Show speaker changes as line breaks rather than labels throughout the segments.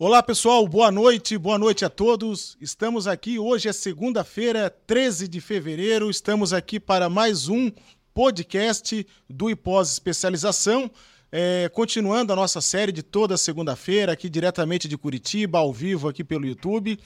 Olá pessoal, boa noite, boa noite a todos. Estamos aqui, hoje é segunda-feira, 13 de fevereiro, estamos aqui para mais um podcast do IPOS Especialização. É, continuando a nossa série de toda segunda-feira, aqui diretamente de Curitiba, ao vivo aqui pelo YouTube.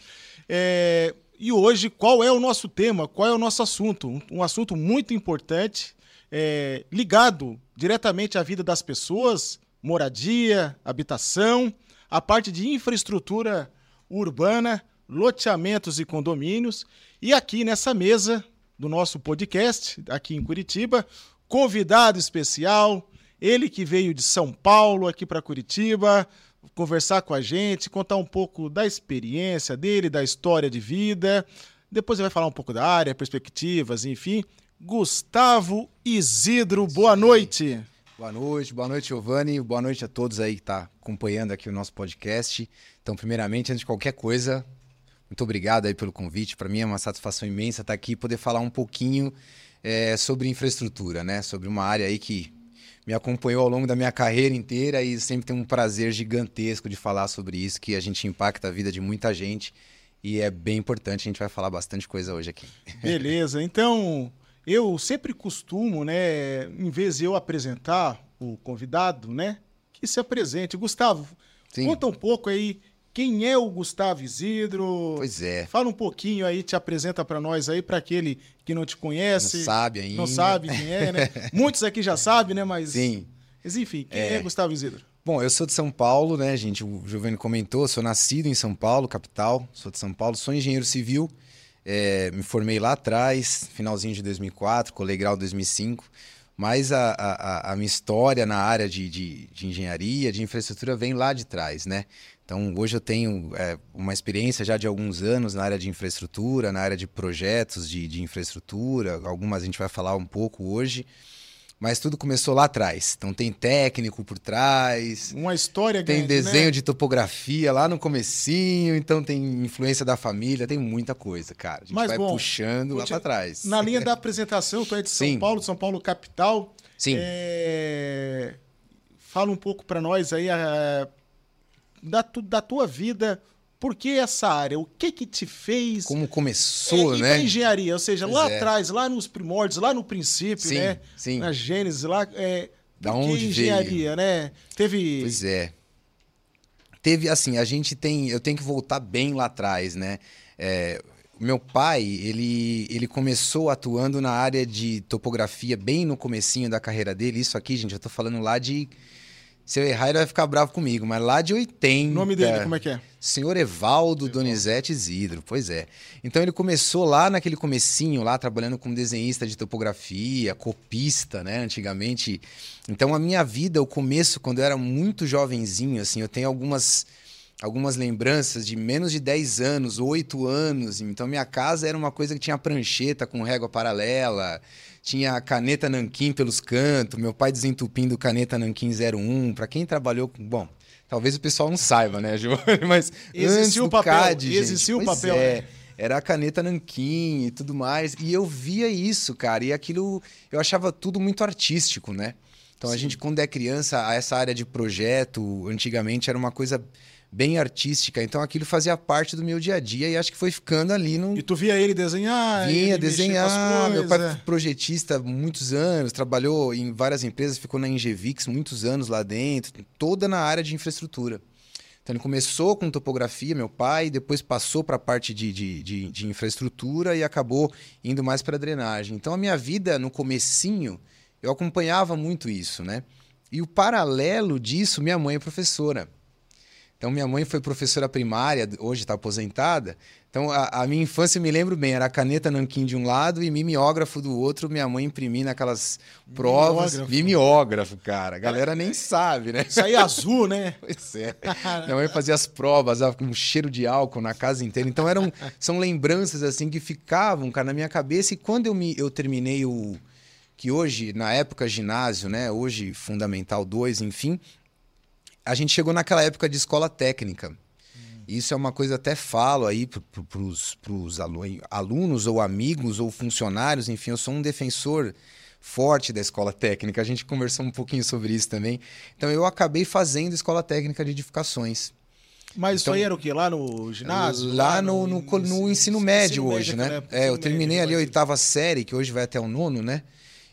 É, e hoje, qual é o nosso tema? Qual é o nosso assunto? Um, um assunto muito importante, é, ligado diretamente à vida das pessoas, moradia, habitação a parte de infraestrutura urbana, loteamentos e condomínios. E aqui nessa mesa do nosso podcast, aqui em Curitiba, convidado especial, ele que veio de São Paulo aqui para Curitiba, conversar com a gente, contar um pouco da experiência dele, da história de vida. Depois ele vai falar um pouco da área, perspectivas, enfim. Gustavo Isidro, boa noite.
Boa noite, boa noite, Giovanni. Boa noite a todos aí que tá acompanhando aqui o nosso podcast. Então, primeiramente, antes de qualquer coisa, muito obrigado aí pelo convite. Para mim é uma satisfação imensa estar tá aqui e poder falar um pouquinho é, sobre infraestrutura, né? Sobre uma área aí que me acompanhou ao longo da minha carreira inteira e sempre tem um prazer gigantesco de falar sobre isso, que a gente impacta a vida de muita gente e é bem importante. A gente vai falar bastante coisa hoje aqui.
Beleza, então eu sempre costumo, né, em vez de eu apresentar o convidado, né, que se apresente. Gustavo, Sim. conta um pouco aí quem é o Gustavo Isidro.
Pois é.
Fala um pouquinho aí, te apresenta para nós aí, para aquele que não te conhece.
Não sabe ainda.
Não sabe quem é, né? Muitos aqui já sabem, né? Mas.
Sim.
Mas enfim, quem é, é Gustavo Isidro?
Bom, eu sou de São Paulo, né, gente? O Giovanni comentou, sou nascido em São Paulo, capital, sou de São Paulo, sou engenheiro civil. É, me formei lá atrás, finalzinho de 2004, colei grau 2005. Mas a, a, a minha história na área de, de, de, engenharia, de infraestrutura, vem lá de trás, né? Então, hoje eu tenho é, uma experiência já de alguns anos na área de infraestrutura, na área de projetos de, de infraestrutura. Algumas a gente vai falar um pouco hoje. Mas tudo começou lá atrás. Então tem técnico por trás.
Uma história
Tem
grande,
desenho
né?
de topografia lá no comecinho, então tem influência da família, tem muita coisa, cara. A gente
Mas,
vai
bom,
puxando lá para trás.
Na linha da apresentação, tu é de São
Sim.
Paulo, São Paulo capital.
Sim.
É... Fala um pouco para nós aí a... da, tu... da tua vida por que essa área? O que que te fez?
Como começou,
é,
né?
engenharia, ou seja,
Pois
lá
é.
atrás, lá nos primórdios, lá no princípio,
Sim,
né?
sim.
Na gênese lá, é,
Da onde veio?
engenharia, né? Teve
Pois é. Teve assim, a gente tem, eu tenho que voltar bem lá atrás, né? É, meu pai, ele, ele começou atuando na área de topografia bem no comecinho da carreira dele. Isso aqui, gente, eu tô falando lá de se eu errar, ele vai ficar bravo comigo, mas lá de 80.
o nome dele, como é que é?
Senhor Evaldo Donizete Isidro, pois é. Então ele começou lá naquele comecinho, lá trabalhando como desenhista de topografia, copista, né, antigamente. Então a minha vida, o começo, quando eu era muito jovenzinho, assim, eu tenho algumas algumas lembranças de menos de 10 anos, 8 anos. Então minha casa era uma coisa que tinha prancheta com régua paralela, tinha caneta nanquim pelos cantos, meu pai desentupindo caneta nanquim 01. Para quem trabalhou com, bom, talvez o pessoal não saiba, né, Giovanni, mas
Existia
antes
o papel,
CAD, gente,
existia o papel,
é,
né?
Era a caneta nanquim e tudo mais, e eu via isso, cara, e aquilo eu achava tudo muito artístico, né? Então a
Sim.
gente quando é criança, essa área de projeto, antigamente era uma coisa bem artística, então aquilo fazia parte do meu dia a dia e acho que foi ficando ali no
E tu via ele desenhar?
Vinha
ele
desenhar. Meu pai foi projetista há muitos anos, trabalhou em várias empresas, ficou na Ingevix muitos anos lá dentro, toda na área de infraestrutura. Então ele começou com topografia, meu pai, depois passou para a parte de, de, de, de infraestrutura e acabou indo mais para drenagem. Então a minha vida no comecinho, eu acompanhava muito isso, né? E o paralelo disso, minha mãe é professora. Então, minha mãe foi professora primária, hoje está aposentada. Então, a, a minha infância me lembro bem, era caneta nanquim de um lado e mimeógrafo do outro, minha mãe imprimindo aquelas provas.
Mimeógrafo.
Mimeógrafo, cara. A galera nem sabe, né?
Isso aí é azul, né?
Pois é. Minha mãe fazia as provas, ah, com um cheiro de álcool na casa inteira. Então, eram, são lembranças assim que ficavam, cara, na minha cabeça. E quando eu, me, eu terminei o. Que hoje, na época, ginásio, né? Hoje, Fundamental 2, enfim. A gente chegou naquela época de escola técnica. Isso é uma coisa até falo aí para os alunos ou amigos ou funcionários, enfim, eu sou um defensor forte da escola técnica. A gente conversou um pouquinho sobre isso também. Então eu acabei fazendo escola técnica de edificações.
Mas então, isso aí era o quê? Lá no ginásio?
Lá, lá no, no, no, no, ensino médio ensino hoje, médio, né? É, eu terminei médio, ali a oitava série, que hoje vai até o nono, né?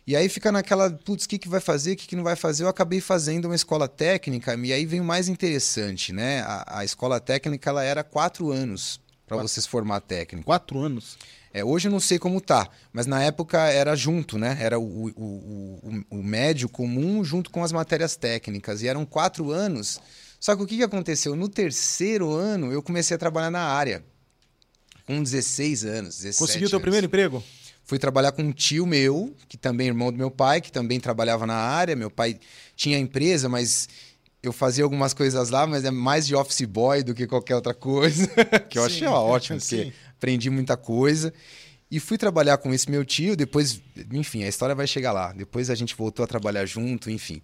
E aí fica naquela, putz, o que, que vai fazer, o que, que não vai fazer? Eu acabei fazendo uma escola técnica, e aí vem o mais interessante, né? A, a escola técnica, ela era quatro anos para você se formar técnico.
Quatro anos?
É, hoje eu não sei como tá, mas na época era junto, né? Era o, o, o, o médio comum junto com as matérias técnicas. E eram quatro anos. Só que o que, que aconteceu? No terceiro ano, eu comecei a trabalhar na área. Com 16 anos, 17
Conseguiu o teu primeiro emprego?
Fui trabalhar com um tio meu, que também é irmão do meu pai, que também trabalhava na área. Meu pai tinha empresa, mas eu fazia algumas coisas lá, mas é mais de office boy do que qualquer outra coisa. que eu sim, achei ótimo, sim. porque aprendi muita coisa. E fui trabalhar com esse meu tio, depois, enfim, a história vai chegar lá. Depois a gente voltou a trabalhar junto, enfim.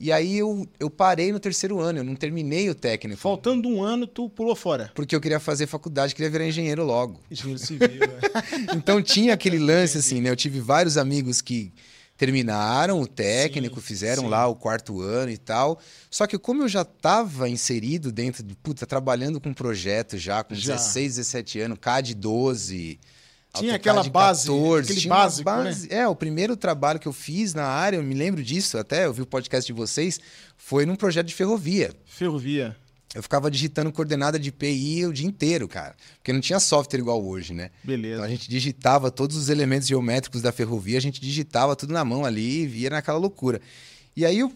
E aí eu, eu parei no terceiro ano, eu não terminei o técnico.
Faltando um ano, tu pulou fora.
Porque eu queria fazer faculdade, queria virar engenheiro logo.
Engenheiro civil, é.
então tinha aquele lance, assim, né? Eu tive vários amigos que terminaram o técnico, sim, fizeram sim. lá o quarto ano e tal. Só que como eu já estava inserido dentro de, puta, trabalhando com projeto já, com já. 16, 17 anos, CAD 12
tinha aquela base, 14, aquele básico, né? base,
né? É, o primeiro trabalho que eu fiz na área, eu me lembro disso, até eu vi o podcast de vocês, foi num projeto de ferrovia.
Ferrovia.
Eu ficava digitando coordenada de PI o dia inteiro, cara. Porque não tinha software igual hoje, né?
Beleza.
Então a gente digitava todos os elementos geométricos da ferrovia, a gente digitava tudo na mão ali e via naquela loucura. E aí eu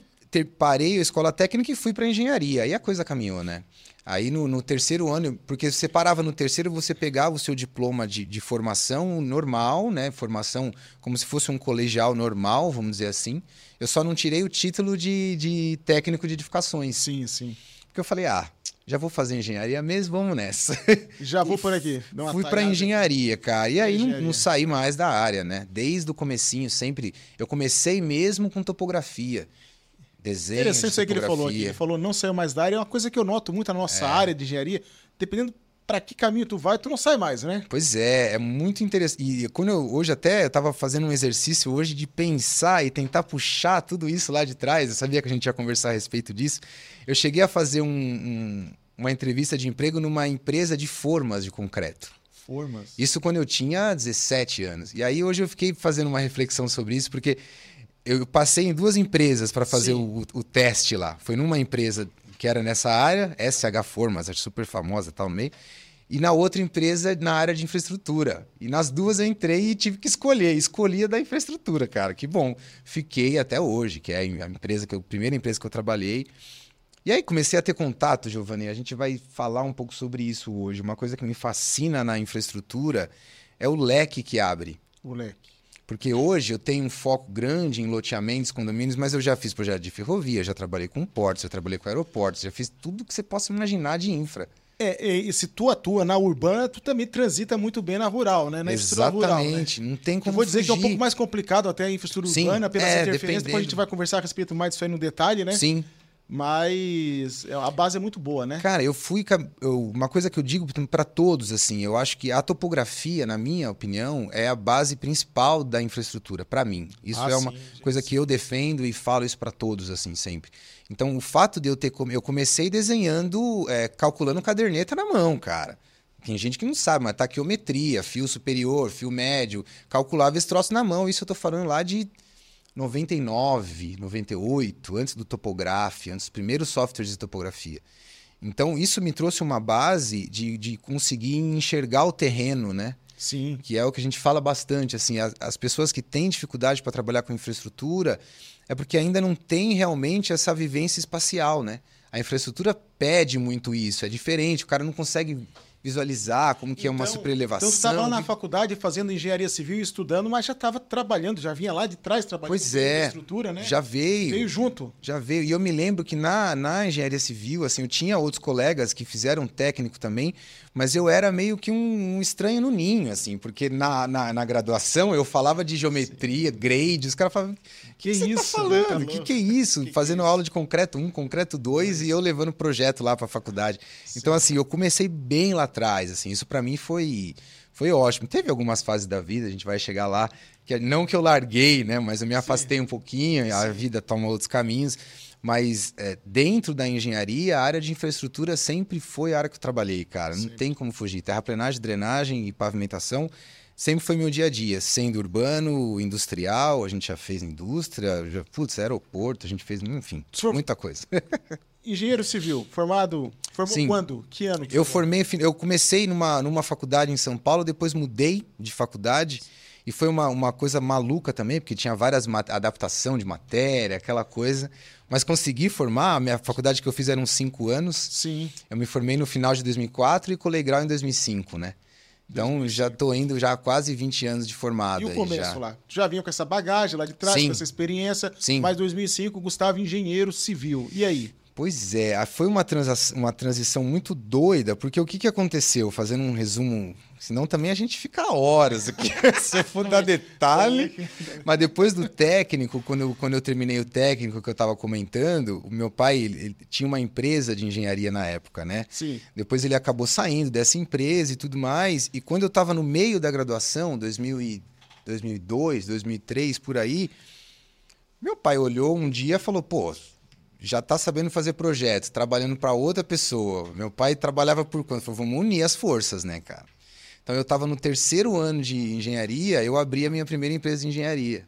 parei a escola técnica e fui para engenharia. Aí a coisa caminhou, né? Aí no, no, terceiro ano, porque você parava no terceiro, você pegava o seu diploma de, de, formação normal, né? Formação como se fosse um colegial normal, vamos dizer assim. Eu só não tirei o título de, de técnico de edificações.
Sim, sim.
Porque eu falei, ah, já vou fazer engenharia mesmo, vamos nessa.
Já vou por aqui.
Fui para engenharia, cara. E aí não, não, saí mais da área, né? Desde o comecinho, sempre. Eu comecei mesmo com topografia desenho.
Interessante isso aí que ele falou aqui. Ele falou não saiu mais da área. É uma coisa que eu noto muito na nossa é. área de engenharia. Dependendo para que caminho tu vai, tu não sai mais, né?
Pois é, é muito interessante. E quando eu, hoje até eu estava fazendo um exercício hoje de pensar e tentar puxar tudo isso lá de trás. Eu sabia que a gente ia conversar a respeito disso. Eu cheguei a fazer um, um, uma entrevista de emprego numa empresa de formas de concreto.
Formas.
Isso quando eu tinha 17 anos. E aí hoje eu fiquei fazendo uma reflexão sobre isso, porque eu passei em duas empresas para fazer o, o, teste lá. Foi numa empresa que era nessa área, SH Formas, super famosa, tal meio. E na outra empresa na área de infraestrutura. E nas duas eu entrei e tive que escolher. Escolhi a da infraestrutura, cara. Que bom. Fiquei até hoje, que é a empresa que eu, a primeira empresa que eu trabalhei. E aí comecei a ter contato, Giovanni. A gente vai falar um pouco sobre isso hoje. Uma coisa que me fascina na infraestrutura é o leque que abre.
O leque.
Porque hoje eu tenho um foco grande em loteamentos, condomínios, mas eu já fiz projeto de ferrovia, já trabalhei com portos, já trabalhei com aeroportos, já fiz tudo que você possa imaginar de infra.
É, e se tu atua na urbana, tu também transita muito bem na rural, né? Na
Exatamente,
rural,
né? não tem como
Eu vou dizer
fugir.
que é um pouco mais complicado até a infraestrutura Sim, urbana, pelas é, interferências, depois a gente vai conversar a respeito mais disso aí no detalhe, né?
Sim.
Mas é, a base é muito boa, né?
Cara, eu fui. Eu, uma coisa que eu digo para todos, assim, eu acho que a topografia, na minha opinião, é a base principal da infraestrutura, para mim. Isso ah, é uma sim, coisa que eu defendo e falo isso para todos, assim, sempre. Então, o fato de eu ter. Eu comecei desenhando, é, calculando caderneta na mão, cara. Tem gente que não sabe, mas taquiometria, fio superior, fio médio, calculava esse troço na mão. Isso eu tô falando lá de 99, 98, antes do Topograph, antes dos primeiros softwares de topografia. Então, isso me trouxe uma base de, de conseguir enxergar o terreno, né?
Sim.
Que é o que a gente fala bastante. Assim, as, as pessoas que têm dificuldade para trabalhar com infraestrutura é porque ainda não tem realmente essa vivência espacial, né? A infraestrutura pede muito isso, é diferente, o cara não consegue visualizar como que então, é uma então, superelevação.
Então você estava lá na faculdade fazendo engenharia civil e estudando, mas já estava trabalhando, já vinha lá de trás trabalhando
pois é,
estrutura, né?
Já veio.
Veio junto.
Já veio. E eu me lembro que na, na engenharia civil, assim, eu tinha outros colegas que fizeram técnico também, mas eu era meio que um, um estranho no ninho, assim, porque na, na, na graduação eu falava de geometria, Sim. grade, os caras falavam, que, que isso? Tá falando? O que, que é isso? Que Fazendo que é aula de concreto 1, concreto 2 e eu levando projeto lá para a faculdade. Sim. Então, assim, eu comecei bem lá atrás, assim, isso para mim foi foi ótimo. Teve algumas fases da vida, a gente vai chegar lá, que não que eu larguei, né, mas eu me afastei Sim. um pouquinho, a vida toma outros caminhos. Mas é, dentro da engenharia, a área de infraestrutura sempre foi a área que eu trabalhei, cara. Não tem como fugir. Terraplenagem, drenagem e pavimentação sempre foi meu dia a dia, sendo urbano, industrial, a gente já fez indústria, já, putz, aeroporto, a gente fez, enfim, muita coisa.
engenheiro civil, formado, formou Sim. quando? Que ano? Que
eu formei, eu comecei numa, numa faculdade em São Paulo, depois mudei de faculdade. E foi uma, uma coisa maluca também, porque tinha várias adaptação de matéria, aquela coisa. Mas consegui formar, a minha faculdade que eu fiz eram cinco anos.
Sim.
Eu me formei no final de 2004 e colei grau em 2005, né? Então já estou indo já há quase 20 anos de formado.
E o começo
já.
lá? Tu já vinha com essa bagagem lá de trás, Sim. com essa experiência.
Sim.
Mas 2005, Gustavo engenheiro civil. E aí?
Pois é, foi uma, transa uma transição muito doida, porque o que, que aconteceu? Fazendo um resumo, senão também a gente fica horas aqui, se eu for dar detalhe. Mas depois do técnico, quando eu, quando eu terminei o técnico que eu estava comentando, o meu pai ele, ele tinha uma empresa de engenharia na época, né?
Sim.
Depois ele acabou saindo dessa empresa e tudo mais. E quando eu estava no meio da graduação, 2000 e, 2002, 2003, por aí, meu pai olhou um dia e falou: pô já está sabendo fazer projetos, trabalhando para outra pessoa. Meu pai trabalhava por quanto? Falou, vamos unir as forças, né, cara? Então eu estava no terceiro ano de engenharia, eu abri a minha primeira empresa de engenharia.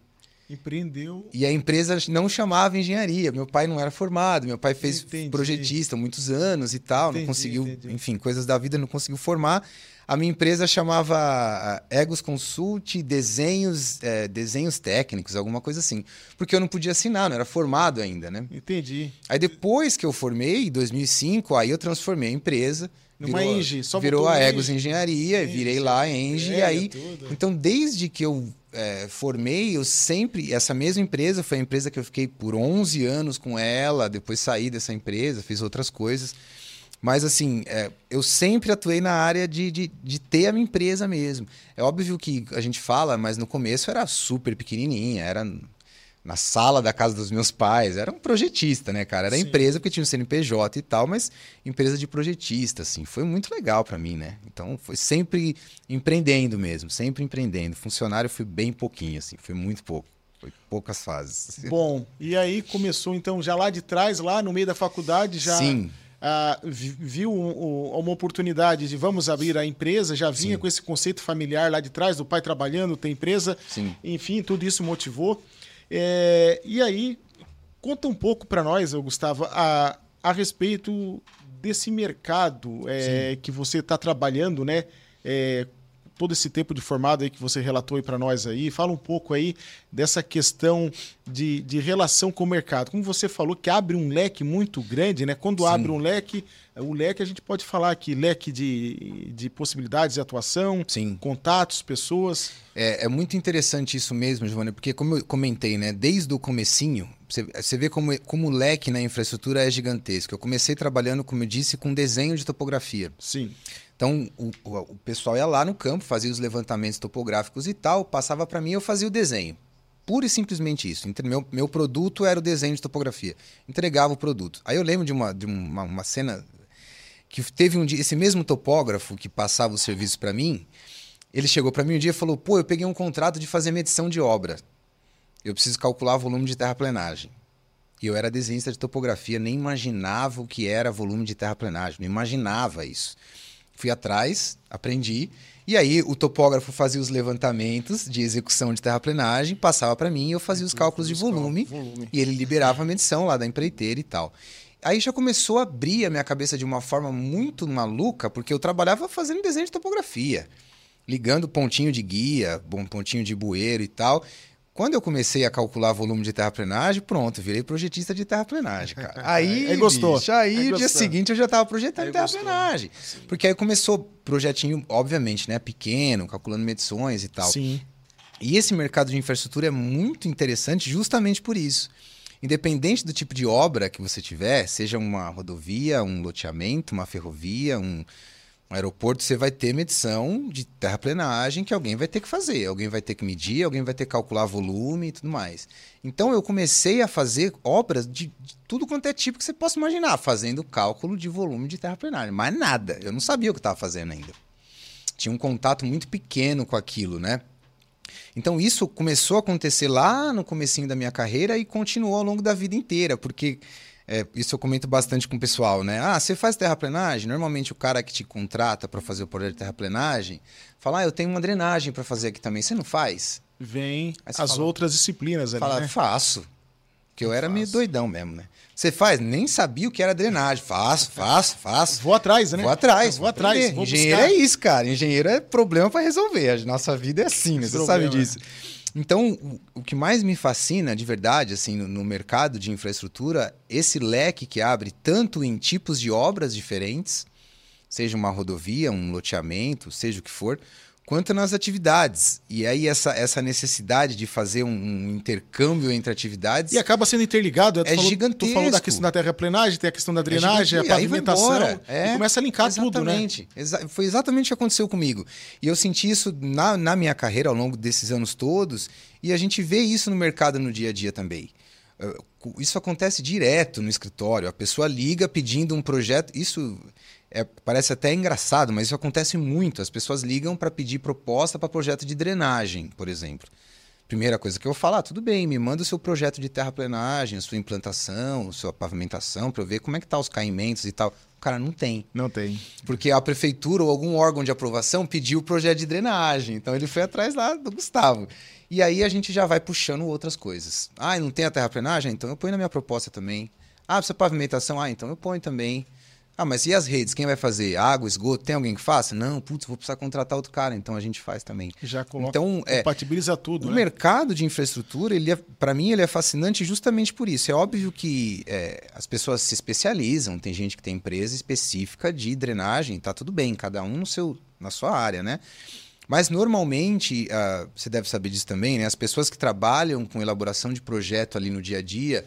Empreendeu.
E a empresa não chamava engenharia. Meu pai não era formado, meu pai fez entendi. projetista muitos anos e tal, entendi, não conseguiu, entendi. enfim, coisas da vida não conseguiu formar. A minha empresa chamava Egos Consult Desenhos, é, Desenhos Técnicos, alguma coisa assim. Porque eu não podia assinar, não era formado ainda, né?
Entendi.
Aí depois que eu formei, em 2005, aí eu transformei a empresa.
Numa
virou,
Engie, só
Virou a Egos Engenharia, Engie, virei lá a Engie, é, e aí... Tudo. Então, desde que eu é, formei, eu sempre... Essa mesma empresa foi a empresa que eu fiquei por 11 anos com ela, depois saí dessa empresa, fiz outras coisas... Mas, assim, é, eu sempre atuei na área de, de, de, ter a minha empresa mesmo. É óbvio que a gente fala, mas no começo era super pequenininha, era na sala da casa dos meus pais. Era um projetista, né, cara? Era Sim. empresa porque tinha um CNPJ e tal, mas empresa de projetista, assim. Foi muito legal para mim, né? Então, foi sempre empreendendo mesmo, sempre empreendendo. Funcionário fui bem pouquinho, assim, foi muito pouco. Foi poucas fases.
Bom, e aí começou então já lá de trás, lá no meio da faculdade, já
Sim
ah, viu um, um, uma oportunidade de vamos abrir a empresa, já vinha Sim. com esse conceito familiar lá de trás, do pai trabalhando, tem empresa,
Sim.
enfim, tudo isso motivou. É, e aí, conta um pouco para nós, Gustavo, a, a respeito desse mercado é, que você está trabalhando, né? É, todo esse tempo de formado aí que você relatou aí para nós aí. Fala um pouco aí dessa questão de, de relação com o mercado. Como você falou, que abre um leque muito grande, né? Quando Sim. abre um leque, o leque a gente pode falar aqui, leque de, de possibilidades de atuação,
Sim.
contatos, pessoas.
É, é muito interessante isso mesmo, Giovanni, porque como eu comentei, né? Desde o comecinho, você, vê como, como o leque na infraestrutura é gigantesco. Eu comecei trabalhando, como eu disse, com desenho de topografia.
Sim.
Então, o, o, pessoal ia lá no campo, fazia os levantamentos topográficos e tal, passava para mim eu fazia o desenho. Pura e simplesmente isso. Meu, meu produto era o desenho de topografia. Entregava o produto. Aí eu lembro de uma, de uma, uma cena que teve um dia, esse mesmo topógrafo que passava o serviço para mim, ele chegou para mim um dia e falou: pô, eu peguei um contrato de fazer medição de obra. Eu preciso calcular o volume de terraplenagem. E eu era desenhista de topografia, nem imaginava o que era volume de terraplenagem, não imaginava isso. Fui atrás, aprendi. E aí o topógrafo fazia os levantamentos de execução de terraplenagem, passava para mim e eu fazia os cálculos de volume, volume, e ele liberava a medição lá da empreiteira e tal. Aí já começou a abrir a minha cabeça de uma forma muito maluca, porque eu trabalhava fazendo desenho de topografia, ligando pontinho de guia, bom pontinho de bueiro e tal. Quando eu comecei a calcular volume de terraplenagem, pronto, virei projetista de terraplenagem, cara. Aí,
aí gostou.
Bicho, aí, aí dia seguinte eu já estava projetando aí terraplenagem. Porque aí começou projetinho, obviamente, né, pequeno, calculando medições e tal.
Sim.
E esse mercado de infraestrutura é muito interessante justamente por isso. Independente do tipo de obra que você tiver, seja uma rodovia, um loteamento, uma ferrovia, um, no aeroporto você vai ter medição de terraplenagem que alguém vai ter que fazer. Alguém vai ter que medir, alguém vai ter que calcular volume e tudo mais. Então eu comecei a fazer obras de, de tudo quanto é tipo que você possa imaginar, fazendo cálculo de volume de terraplenagem. Mas nada, eu não sabia o que estava fazendo ainda. Tinha um contato muito pequeno com aquilo, né? Então isso começou a acontecer lá no comecinho da minha carreira e continuou ao longo da vida inteira, porque é, isso eu comento bastante com o pessoal, né? Ah, você faz terraplenagem? Normalmente o cara que te contrata para fazer o projeto de terraplenagem fala, ah, eu tenho uma drenagem para fazer aqui também. Você não faz?
Vem as fala, outras disciplinas ali,
fala,
né?
faço. Que eu era faço. meio doidão mesmo, né? Você faz? Nem sabia o que era drenagem. Faço, faço, faço.
Vou atrás, né?
Vou atrás.
Vou atrás. Vou
Engenheiro buscar. é isso, cara. Engenheiro é problema para resolver. A nossa vida é assim, né? Você problema, sabe disso. É. Então, o, o, que mais me fascina, de verdade, assim, no, no, mercado de infraestrutura, esse leque que abre tanto em tipos de obras diferentes, seja uma rodovia, um loteamento, seja o que for, quanto nas atividades. E aí essa, essa necessidade de fazer um, um intercâmbio entre atividades...
E acaba sendo interligado.
É falou, gigantesco. Tu
falou da questão da terraplenagem, tem a questão da é drenagem, é a pavimentação. É, começa a linkar
exatamente.
tudo, né?
Exa foi exatamente o que aconteceu comigo. E eu senti isso na, na minha carreira ao longo desses anos todos, e a gente vê isso no mercado no dia a dia também. Eh, isso acontece direto no escritório. A pessoa liga pedindo um projeto. Isso é, parece até engraçado, mas isso acontece muito. As pessoas ligam para pedir proposta para projeto de drenagem, por exemplo. Primeira coisa que eu vou falar, tudo bem, me manda o seu projeto de terraplenagem, sua implantação, sua pavimentação, para eu ver como é que tá os caimentos e tal. O cara não tem.
Não tem.
Porque a prefeitura ou algum órgão de aprovação pediu o projeto de drenagem. Então ele foi atrás lá do Gustavo. E aí a gente já vai puxando outras coisas. Ah, não tem a terraplenagem? Então eu ponho na minha proposta também. Ah, precisa pavimentação? Ah, então eu ponho também. Ah, mas e as redes? Quem vai fazer? Água, esgoto? Tem alguém que faça? Não, putz, vou precisar contratar outro cara, então a gente faz também.
Já coloca, então, é, compatibiliza tudo.
O
né?
mercado de infraestrutura, ele é, para mim, ele é fascinante justamente por isso. É óbvio que é, as pessoas se especializam, tem gente que tem empresa específica de drenagem, tá tudo bem, cada um no seu, na sua área, né? Mas normalmente, uh, você deve saber disso também, né? As pessoas que trabalham com elaboração de projeto ali no dia a dia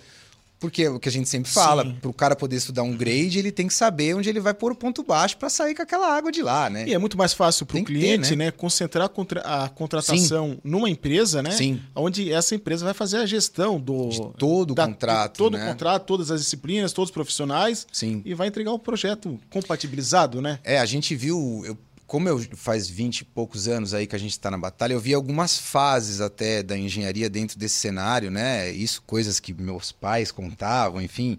porque é o que a gente sempre fala, para o cara poder estudar um grade, ele tem que saber onde ele vai pôr o ponto baixo para sair com aquela água de lá, né?
E é muito mais fácil para o cliente, ter, né? né? concentrar a contratação Sim. numa empresa, né?
Sim.
Onde essa empresa vai fazer a gestão do
de todo da, o contrato,
todo
né?
o contrato, todas as disciplinas, todos os profissionais.
Sim.
E vai entregar o projeto compatibilizado, né?
É, a gente viu, eu como eu faz 20 e poucos anos aí que a gente está na batalha, eu vi algumas fases até da engenharia dentro desse cenário, né? Isso, coisas que meus pais contavam, enfim.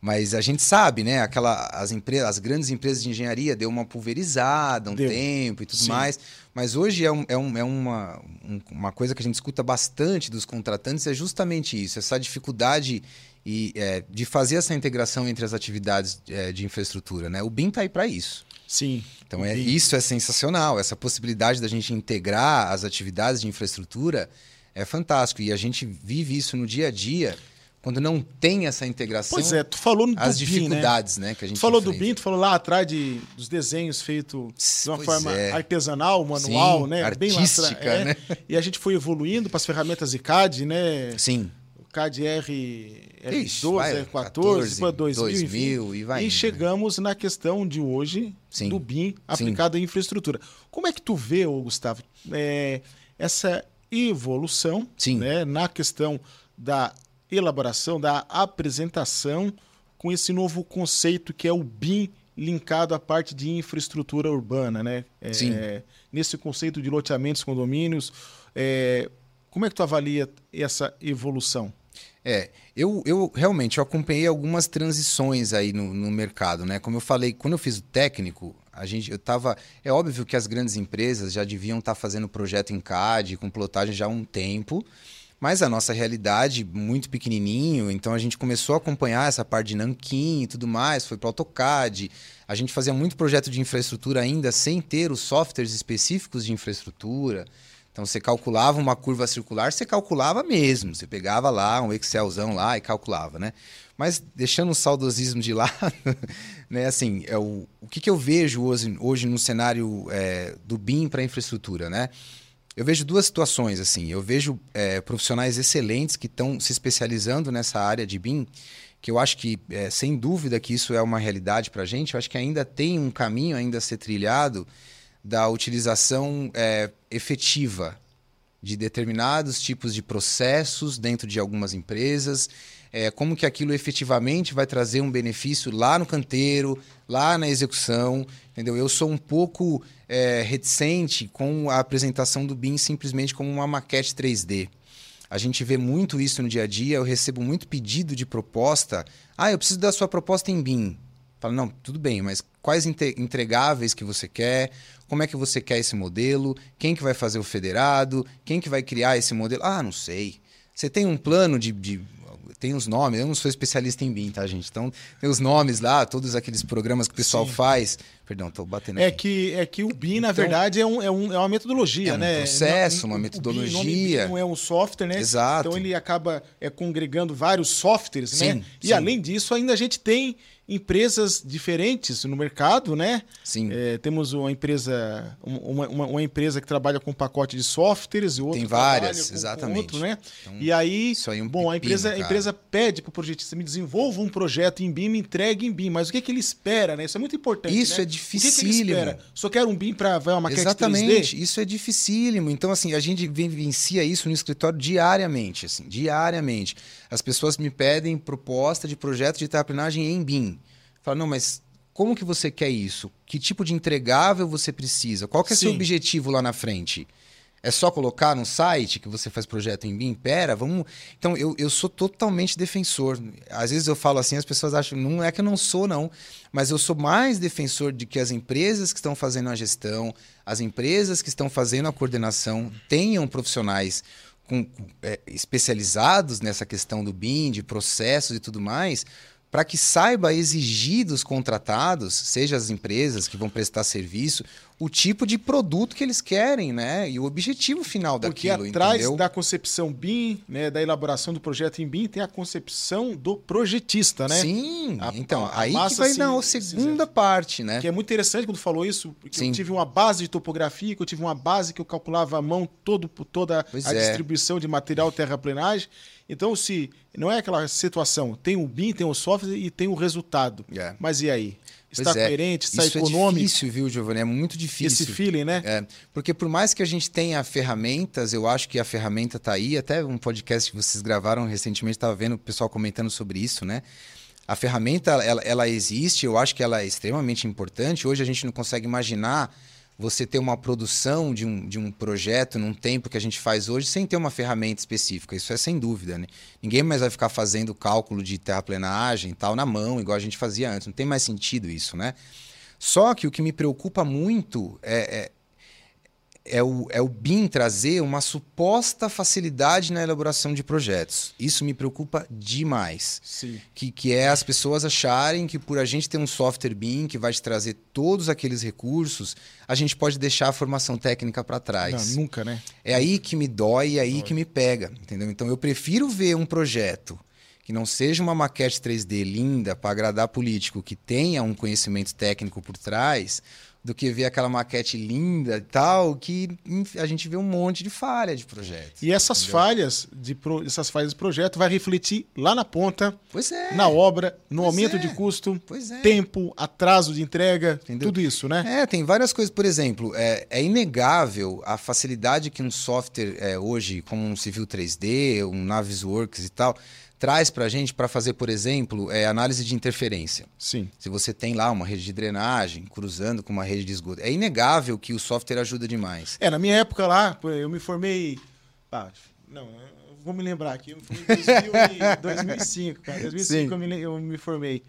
Mas a gente sabe, né? Aquela, as, empresas, as grandes empresas de engenharia deu uma pulverizada um deu. tempo e tudo Sim. mais. Mas hoje é, um, é, um, é uma, um, uma coisa que a gente escuta bastante dos contratantes, é justamente isso, essa dificuldade e, é, de fazer essa integração entre as atividades é, de infraestrutura. Né? O BIM está aí para isso.
Sim.
Então é, isso é sensacional. Essa possibilidade da gente integrar as atividades de infraestrutura é fantástico. E a gente vive isso no dia a dia quando não tem essa integração.
Pois é, tu falou do
as BIM, dificuldades, né? né? que a gente
tu falou enfrenta. do BIM, tu falou lá atrás de, dos desenhos feitos de uma pois forma é. artesanal, manual,
Sim,
né?
Artística,
Bem lá,
é. né?
E a gente foi evoluindo para as ferramentas de CAD, né?
Sim.
CAD R, R12, R14, depois 2000, 2000 e vai. E né? chegamos né? na questão de hoje Sim. do BIM aplicado Sim. em infraestrutura. Como é que tu vê, Gustavo, é, essa evolução né, na questão da elaboração, da apresentação com esse novo conceito que é o BIM linkado à parte de infraestrutura urbana, né? É,
Sim.
nesse conceito de loteamentos, condomínios, é, como é que tu avalia essa evolução?
É, eu, eu realmente eu acompanhei algumas transições aí no, no mercado, né? Como eu falei, quando eu fiz o técnico, a gente, eu tava. É óbvio que as grandes empresas já deviam estar tá fazendo projeto em CAD, com plotagem já há um tempo, mas a nossa realidade, muito pequenininho, então a gente começou a acompanhar essa parte de Nanquim e tudo mais, foi para AutoCAD. A gente fazia muito projeto de infraestrutura ainda sem ter os softwares específicos de infraestrutura. Então você calculava uma curva circular, você calculava mesmo. Você pegava lá um Excelzão lá e calculava, né? Mas deixando o saudosismo de lado, né? Assim, é o, o que, que eu vejo hoje, hoje no cenário é, do BIM para infraestrutura, né? Eu vejo duas situações assim. Eu vejo é, profissionais excelentes que estão se especializando nessa área de BIM, que eu acho que é, sem dúvida que isso é uma realidade para a gente. Eu acho que ainda tem um caminho ainda a ser trilhado da utilização é, efetiva de determinados tipos de processos dentro de algumas empresas, é, como que aquilo efetivamente vai trazer um benefício lá no canteiro, lá na execução, entendeu? Eu sou um pouco é, reticente com a apresentação do BIM simplesmente como uma maquete 3D. A gente vê muito isso no dia a dia, eu recebo muito pedido de proposta. Ah, eu preciso da sua proposta em BIM. Fala, não, tudo bem, mas quais entregáveis que você quer? Como é que você quer esse modelo? Quem que vai fazer o federado? Quem que vai criar esse modelo? Ah, não sei. Você tem um plano de, de tem os nomes, eu não sou especialista em BIM, tá, gente? Então, tem os nomes lá, todos aqueles programas que o pessoal Sim. faz. Perdão, tô batendo
é aqui. Que, é que o BIM, na então, verdade, é, um, é, um, é uma metodologia,
é um
né?
processo, uma metodologia.
O BIM não é um software, né?
Exato.
Então, ele acaba é, congregando vários softwares, sim, né? E, sim. além disso, ainda a gente tem empresas diferentes no mercado, né?
Sim.
É, temos uma empresa, uma, uma, uma, empresa que trabalha com pacote de softwares e outra
tem várias, com, exatamente. Com
outro, né? Então, e aí, isso aí é um bom, pepino, a empresa, a empresa pede para o projetista me desenvolva um projeto em BIM, me entregue em BIM, mas o que, que ele espera, né? Isso é muito importante.
Isso
né?
é dificílimo. O que, que ele espera?
Só quero um BIM para uma maquete
Exatamente.
3D?
Isso é dificílimo. Então assim, a gente vivencia isso no escritório diariamente, assim, diariamente. As pessoas me pedem proposta de projeto de terraplenagem em BIM. Fala, não, mas como que você quer isso? Que tipo de entregável você precisa? Qual que é o seu objetivo lá na frente? É só colocar no site que você faz projeto em BIM? Pera, vamos. Então, eu, eu sou totalmente defensor. Às vezes eu falo assim, as pessoas acham, não é que eu não sou, não, mas eu sou mais defensor de que as empresas que estão fazendo a gestão, as empresas que estão fazendo a coordenação, tenham profissionais com, é, especializados nessa questão do BIM, de processos e tudo mais, para que saiba exigir dos contratados, seja as empresas que vão prestar serviço, o tipo de produto que eles querem, né? E o objetivo final daquilo,
Porque atrás
entendeu?
da concepção BIM, né, da elaboração do projeto em BIM, tem a concepção do projetista, né?
Sim, a, então, a, aí que vai na segunda se, parte, né?
Que é muito interessante quando falou isso, porque Sim. eu tive uma base de topografia, que eu tive uma base que eu calculava à mão todo, toda pois a é. distribuição de material terraplenagem, então, se não é aquela situação, tem o BIM, tem o software e tem o resultado.
É.
Mas e aí? Está
é.
coerente, está
Isso
econômico?
É difícil, viu, Giovanni? É muito difícil.
Esse feeling, né?
É. Porque por mais que a gente tenha ferramentas, eu acho que a ferramenta está aí. Até um podcast que vocês gravaram recentemente, estava vendo o pessoal comentando sobre isso, né? A ferramenta, ela, ela existe, eu acho que ela é extremamente importante. Hoje a gente não consegue imaginar você ter uma produção de um, de um projeto num tempo que a gente faz hoje sem ter uma ferramenta específica. Isso é sem dúvida, né? Ninguém mais vai ficar fazendo cálculo de terraplenagem e tal na mão, igual a gente fazia antes. Não tem mais sentido isso, né? Só que o que me preocupa muito é, é é o, é o BIM trazer uma suposta facilidade na elaboração de projetos. Isso me preocupa demais.
Sim.
Que, que é as pessoas acharem que por a gente ter um software BIM que vai te trazer todos aqueles recursos, a gente pode deixar a formação técnica para trás.
Não, nunca, né?
É aí que me dói, é aí dói. que me pega, entendeu? Então eu prefiro ver um projeto que não seja uma maquete 3D linda para agradar político, que tenha um conhecimento técnico por trás, do que ver aquela maquete linda e tal, que a gente vê um monte de falha de projeto.
E essas entendeu? falhas de pro, essas falhas de projeto vai refletir lá na ponta,
é.
na obra, no pois aumento
é.
de custo,
é.
tempo, atraso de entrega, entendeu? tudo isso, né?
É, tem várias coisas. Por exemplo, é, é inegável a facilidade que um software é, hoje, como um Civil 3D, um Navisworks e tal, traz para a gente para fazer, por exemplo, é, análise de interferência.
Sim.
Se você tem lá uma rede de drenagem cruzando com uma rede de esgoto, é inegável que o software ajuda demais.
É, na minha época lá, eu me formei. Ah, não, vou me lembrar aqui, eu me formei em 2005, cara. 2005 eu me, eu me, formei.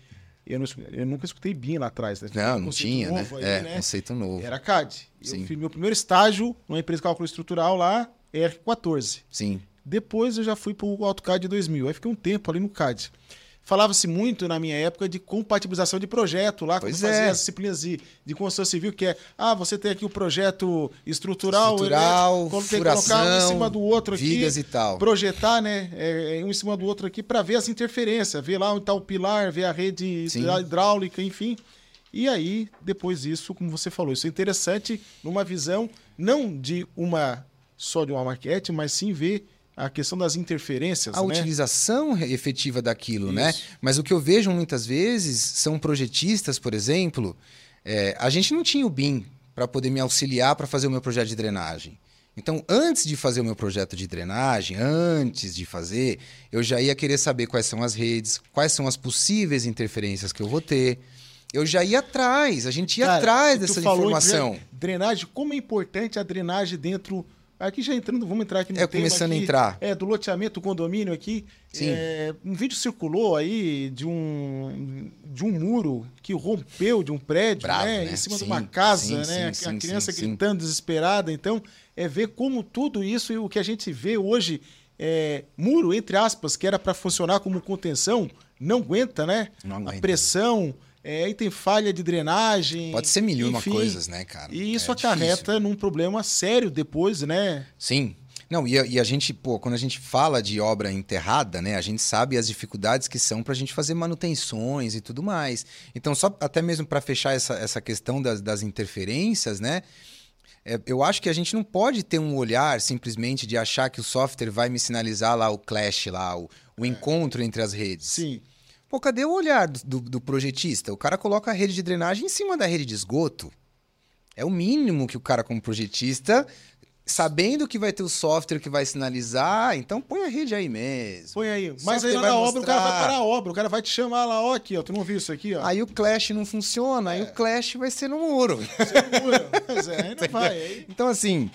Eu, não, eu, nunca escutei BIM lá atrás. Né?
Não, não tinha, né?
Aí,
é,
né?
conceito novo.
Era CAD. Sim. Eu fiz meu primeiro estágio numa empresa de cálculo estrutural lá, R14.
Sim.
Depois eu já fui para o AutoCAD 2000. Aí fiquei um tempo ali no CAD. Falava-se muito na minha época de compatibilização de projeto lá,
pois
quando
é.
as disciplinas de, de construção civil, que é, ah, você tem aqui o projeto estrutural,
estrutural
elétrico, tem que colocar um em cima do outro aqui,
vigas e tal.
projetar, né, é, um em cima do outro aqui para ver as interferências, ver lá onde está o pilar, ver a rede
Sim.
hidráulica, enfim. E aí, depois disso, como você falou, isso é interessante numa visão não de uma só de uma maquete, mas sim ver a questão das interferências.
A
né?
utilização efetiva daquilo, né?
Isso.
né? Mas o que eu vejo muitas vezes são projetistas, por exemplo. É, a gente não tinha o BIM para poder me auxiliar para fazer o meu projeto de drenagem. Então, antes de fazer o meu projeto de drenagem, antes de fazer, eu já ia querer saber quais são as redes, quais são as possíveis interferências que eu vou ter. Eu já ia atrás, a gente ia
Cara,
atrás dessa informação.
dren- Drenagem, como é importante a drenagem dentro. Aqui já entrando, vamos entrar aqui no
É, começando a
aqui,
entrar.
É, do loteamento, do condomínio aqui.
Sim.
É, um vídeo circulou aí de um, de um muro que rompeu de um prédio,
Bravo,
né?
né?
Em cima de
Sim,
uma casa,
sim,
né?
sim,
a criança gritando desesperada. Então, é ver como tudo isso e o que a gente vê hoje, é, muro, entre aspas, que era para funcionar como contenção, não aguenta, né?
Não
A
aguenta.
pressão, é, aí tem falha de drenagem.
Pode ser mil e uma coisas, né, cara?
E isso
É
acarreta num problema sério depois, né?
Sim. Não, e a, e a gente, pô, quando a gente fala de obra enterrada, né, a gente sabe as dificuldades que são para a gente fazer manutenções e tudo mais. Então, só até mesmo para fechar essa, essa questão das, das interferências, né, é, eu acho que a gente não pode ter um olhar simplesmente de achar que o software vai me sinalizar lá o clash, lá, o, o encontro entre as redes.
Sim.
Pô, cadê o olhar do, do- projetista? O cara coloca a rede de drenagem em cima da rede de esgoto. É o mínimo que o cara, como projetista, sabendo que vai ter o software que vai sinalizar, então põe a rede aí mesmo.
Põe aí. Mas aí lá
vai
na obra o cara vai
mostrar.
parar a obra, o cara vai te chamar lá, ó, aqui, ó. Tu não viu isso aqui, ó?
Aí o clash não funciona, aí o clash vai ser no muro.
Segura. Pois é, aí não vai. Aí...
Então, assim,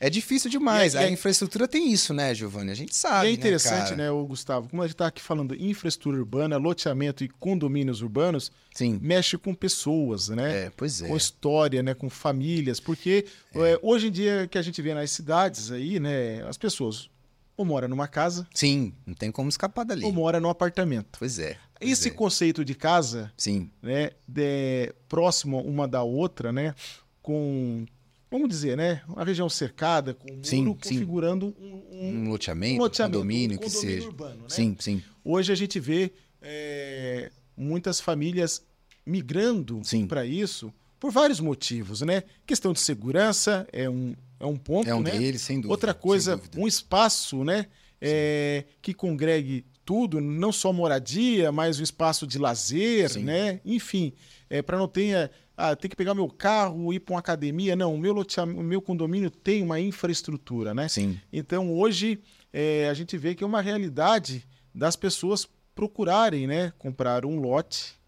é difícil demais.
E é-
a infraestrutura tem isso, né, Giovanni? A gente
E
sabe.
é interessante,
cara?
né, o Gustavo, como a gente tá aqui falando infraestrutura urbana, loteamento e condomínios urbanos,
Sim.
mexe com pessoas, né?
É, pois é.
com história, né, com famílias, porque é, hoje em dia que a gente vê nas cidades aí, né, as pessoas ou moram numa casa
Sim, não tem como escapar dali.
ou moram num apartamento.
Pois é. pois
Esse
é.
conceito de casa,
Sim,
né, de, próximo uma da outra, né, com vamos dizer, né, uma região cercada com um muro
Sim, sim.
configurando um, um
um loteamento,
um loteamento,
condomínio,
um
que seja.
urbano, né?
Sim, sim,
Hoje a gente vê é, muitas famílias migrando para isso por vários motivos, né? Questão de segurança é um, é um ponto,
é um
né?
deles, sem dúvida.
Outra coisa, um espaço, né? é, que congregue tudo, não só moradia, mas um espaço de lazer,
Sim.
né? Enfim, é, para não ter, ah, ter que pegar meu carro, ir para uma academia. Não, o meu, o meu condomínio tem uma infraestrutura, né?
Sim,
Então hoje é, a gente vê que é uma realidade das pessoas procurarem, né, comprar um lote,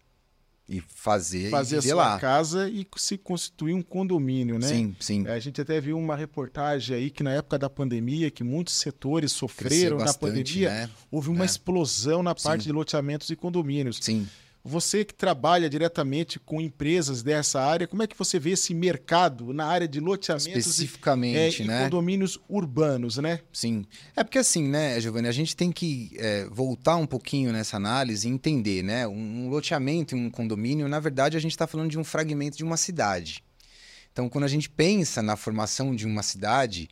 e fazer,
fazer
e
a sua
lá.
casa e se constituir um condomínio, né?
Sim, sim.
A gente até viu uma reportagem aí que na época da pandemia, que muitos setores sofreram na
bastante,
pandemia,
né?
houve uma
É.
explosão na parte
Sim.
de loteamentos e condomínios.
Sim.
Você que trabalha diretamente com empresas dessa área, como é que você vê esse mercado na área de loteamentos e, é,
Especificamente,
e
né?
condomínios urbanos, né?
Sim. É porque assim, né, Giovanni, a gente tem que é, voltar um pouquinho nessa análise e entender, né? Um, um loteamento e um condomínio, na verdade, a gente está falando de um fragmento de uma cidade. Então, quando a gente pensa na formação de uma cidade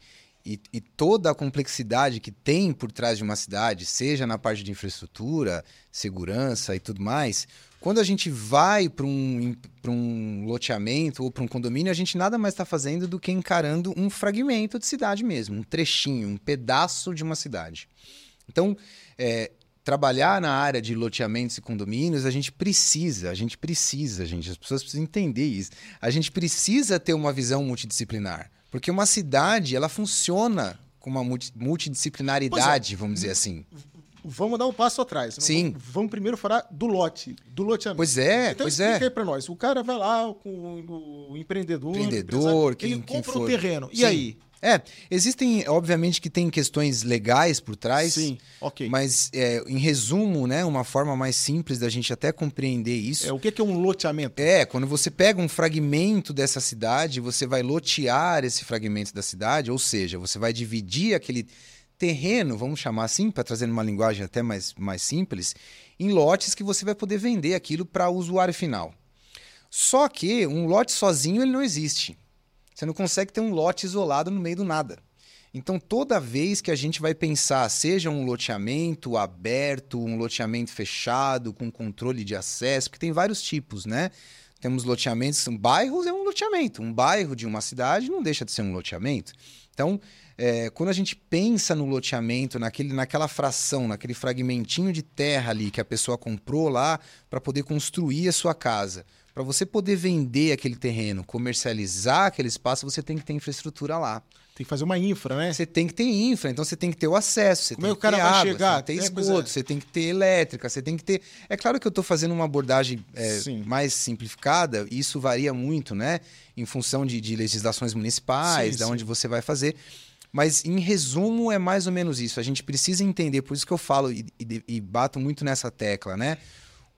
e, e toda a complexidade que tem por trás de uma cidade, seja na parte de infraestrutura, segurança e tudo mais, quando a gente vai para um, um loteamento ou para um condomínio, a gente nada mais está fazendo do que encarando um fragmento de cidade mesmo, um trechinho, um pedaço de uma cidade. Então, é, trabalhar na área de loteamentos e condomínios, a gente precisa, a gente precisa, gente, as pessoas precisam entender isso. A gente precisa ter uma visão multidisciplinar, porque uma cidade, ela funciona com uma multi- multidisciplinaridade, vamos dizer assim.
Vamos dar um passo atrás.
Sim.
Vamos, primeiro falar do lote, do loteamento.
Pois é,
então
pois
explica
é.
aí pra nós. O cara vai lá com o, o empreendedor,
Empreendedor, quem-
ele
quem
compra
for.
um terreno. E
Sim.
aí?
É, existem, obviamente, que tem questões legais por trás,
Sim, ok.
mas é, em resumo, né, uma forma mais simples da gente até compreender isso
É, o que que é um loteamento?
É, quando você pega um fragmento dessa cidade, você vai lotear esse fragmento da cidade, ou seja, você vai dividir aquele terreno, vamos chamar assim, para trazer uma linguagem até mais, mais simples, em lotes que você vai poder vender aquilo para o usuário final. Só que um lote sozinho ele não existe. Você não consegue ter um lote isolado no meio do nada. Então, toda vez que a gente vai pensar, seja um loteamento aberto, um loteamento fechado, com controle de acesso, porque tem vários tipos, né? Temos loteamentos, bairros é um loteamento. Um bairro de uma cidade não deixa de ser um loteamento. Então, é, quando a gente pensa no loteamento, naquele, naquela fração, naquele fragmentinho de terra ali que a pessoa comprou lá para poder construir a sua casa. Para você poder vender aquele terreno, comercializar aquele espaço, você tem que ter infraestrutura lá.
Tem que fazer uma infra, né?
Você tem que ter infra, então você tem que ter o acesso. Você
Como é
tem
que o cara
ter
vai
água,
chegar?
Você tem que
É,
ter
pois
esgoto,
é.
você tem que ter elétrica, você tem que ter. É claro que eu estou fazendo uma abordagem é, mais simplificada, e isso varia muito, né? Em função de, de legislações municipais,
Sim,
da
sim.
onde você vai fazer. Mas, em resumo, é mais ou menos isso. A gente precisa entender, por isso que eu falo e, e- e bato muito nessa tecla, né?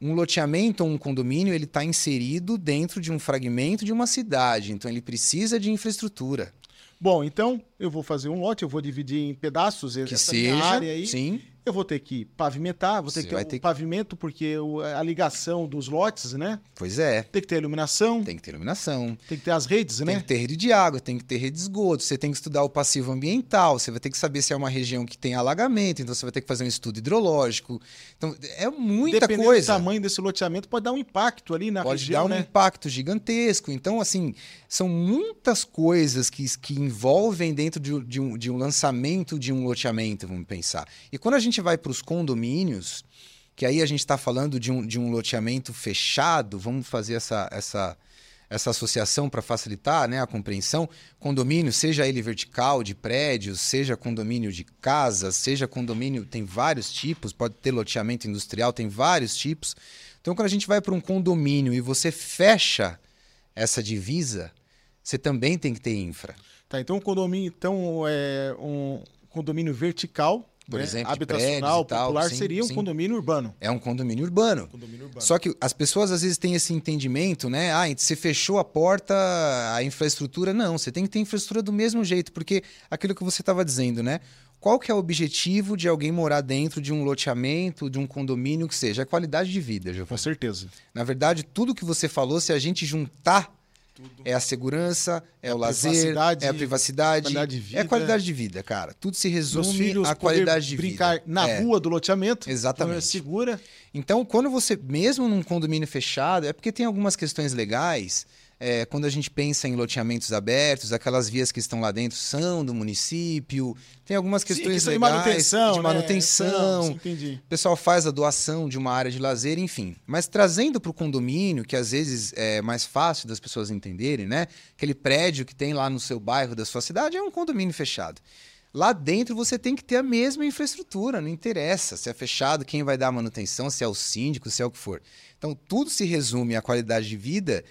Um loteamento ou um condomínio, ele está inserido dentro de um fragmento de uma cidade, então ele precisa de infraestrutura.
Bom, então eu vou fazer um lote, eu vou dividir em pedaços
Que
essa
seja,
área aí.
sim,
Eu vou ter que pavimentar, vou ter
Você
que ter o
ter
pavimento, porque a ligação dos lotes, né?
pois é.
Tem que ter iluminação, tem,
Tem que ter iluminação,
que ter as redes,
tem
né?
que ter rede de água, tem que ter rede de esgoto, você tem que estudar o passivo ambiental, você vai ter que saber se é uma região que tem alagamento, então você vai ter que fazer um estudo hidrológico. Então, é muita
Dependendo
coisa.
do tamanho desse loteamento, pode dar um impacto ali na
Pode
região,
dar um
né?
impacto gigantesco. Então, assim, são muitas coisas que, que envolvem dentro de, um- de um, de um lançamento de um loteamento, vamos pensar. E quando a gente vai para os condomínios, que aí a gente está falando de um, de um loteamento fechado, vamos fazer essa, essa, essa associação para facilitar né, a compreensão. Condomínio, seja ele vertical, de prédios, seja condomínio de casas, seja condomínio, tem vários tipos, pode ter loteamento industrial, tem vários tipos. Então, quando a gente vai para um condomínio e você fecha essa divisa, você também tem que ter infra.
Tá, então um condomínio, então é um condomínio vertical,
Por
né?
exemplo,
habitacional,
tal,
popular,
sim,
seria um
sim.
condomínio urbano.
É um condomínio urbano.
Condomínio urbano.
Só que as pessoas às vezes têm esse entendimento, né? Ah, você fechou a porta, a infraestrutura. Não, você tem que ter infraestrutura do mesmo jeito, porque aquilo que você estava dizendo, né? Qual que é o objetivo de alguém morar dentro de um loteamento, de um condomínio que seja? A qualidade de vida,
Com
Giovanni.
certeza.
Na verdade, tudo que você falou, se a gente juntar, é a segurança, é, o lazer,
privacidade,
é a privacidade,
qualidade de
é
vida.
a qualidade de vida, cara. Tudo se resume à qualidade de
brincar
vida.
na
É.
rua do loteamento.
Exatamente.
Então é segura.
Então, quando você, mesmo num condomínio fechado, é porque tem algumas questões legais. É, quando a gente pensa em loteamentos abertos, aquelas vias que estão lá dentro são do município. Tem algumas
Sim,
questões
de
legais
manutenção.
de
né?
manutenção.
Sim, entendi.
O pessoal faz a doação de uma área de lazer, enfim. Mas trazendo para o condomínio, que às vezes é mais fácil das pessoas entenderem, né? Aquele prédio que tem lá no seu bairro da sua cidade é um condomínio fechado. Lá dentro você tem que ter a mesma infraestrutura, não interessa se é fechado, quem vai dar a manutenção, se é o síndico, se é o que for. Então tudo se resume à qualidade de vida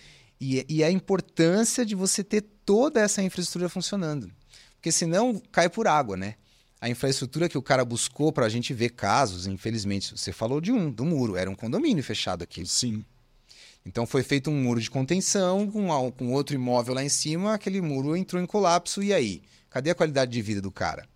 e, e à importância de você ter toda essa infraestrutura funcionando. Porque senão cai por água, né? A infraestrutura que o cara buscou para a gente ver casos, infelizmente, você falou de um, do muro, era um condomínio fechado aqui.
Sim.
Então foi feito um muro de contenção com, com outro imóvel lá em cima, aquele muro entrou em colapso e aí? Cadê a qualidade de vida do cara?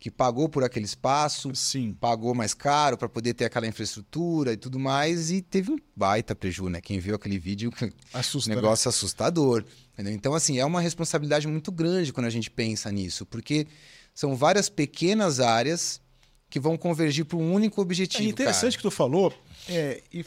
Que pagou por aquele espaço,
Sim.
pagou mais caro para poder ter aquela infraestrutura e tudo mais e teve um baita prejuízo, né? Quem viu aquele vídeo,
Assusta. né?
negócio assustador. entendeu? Então, assim, é uma responsabilidade muito grande quando a gente pensa nisso, porque são várias pequenas áreas que vão convergir para um único
É
objetivo.
interessante que tu falou, é, e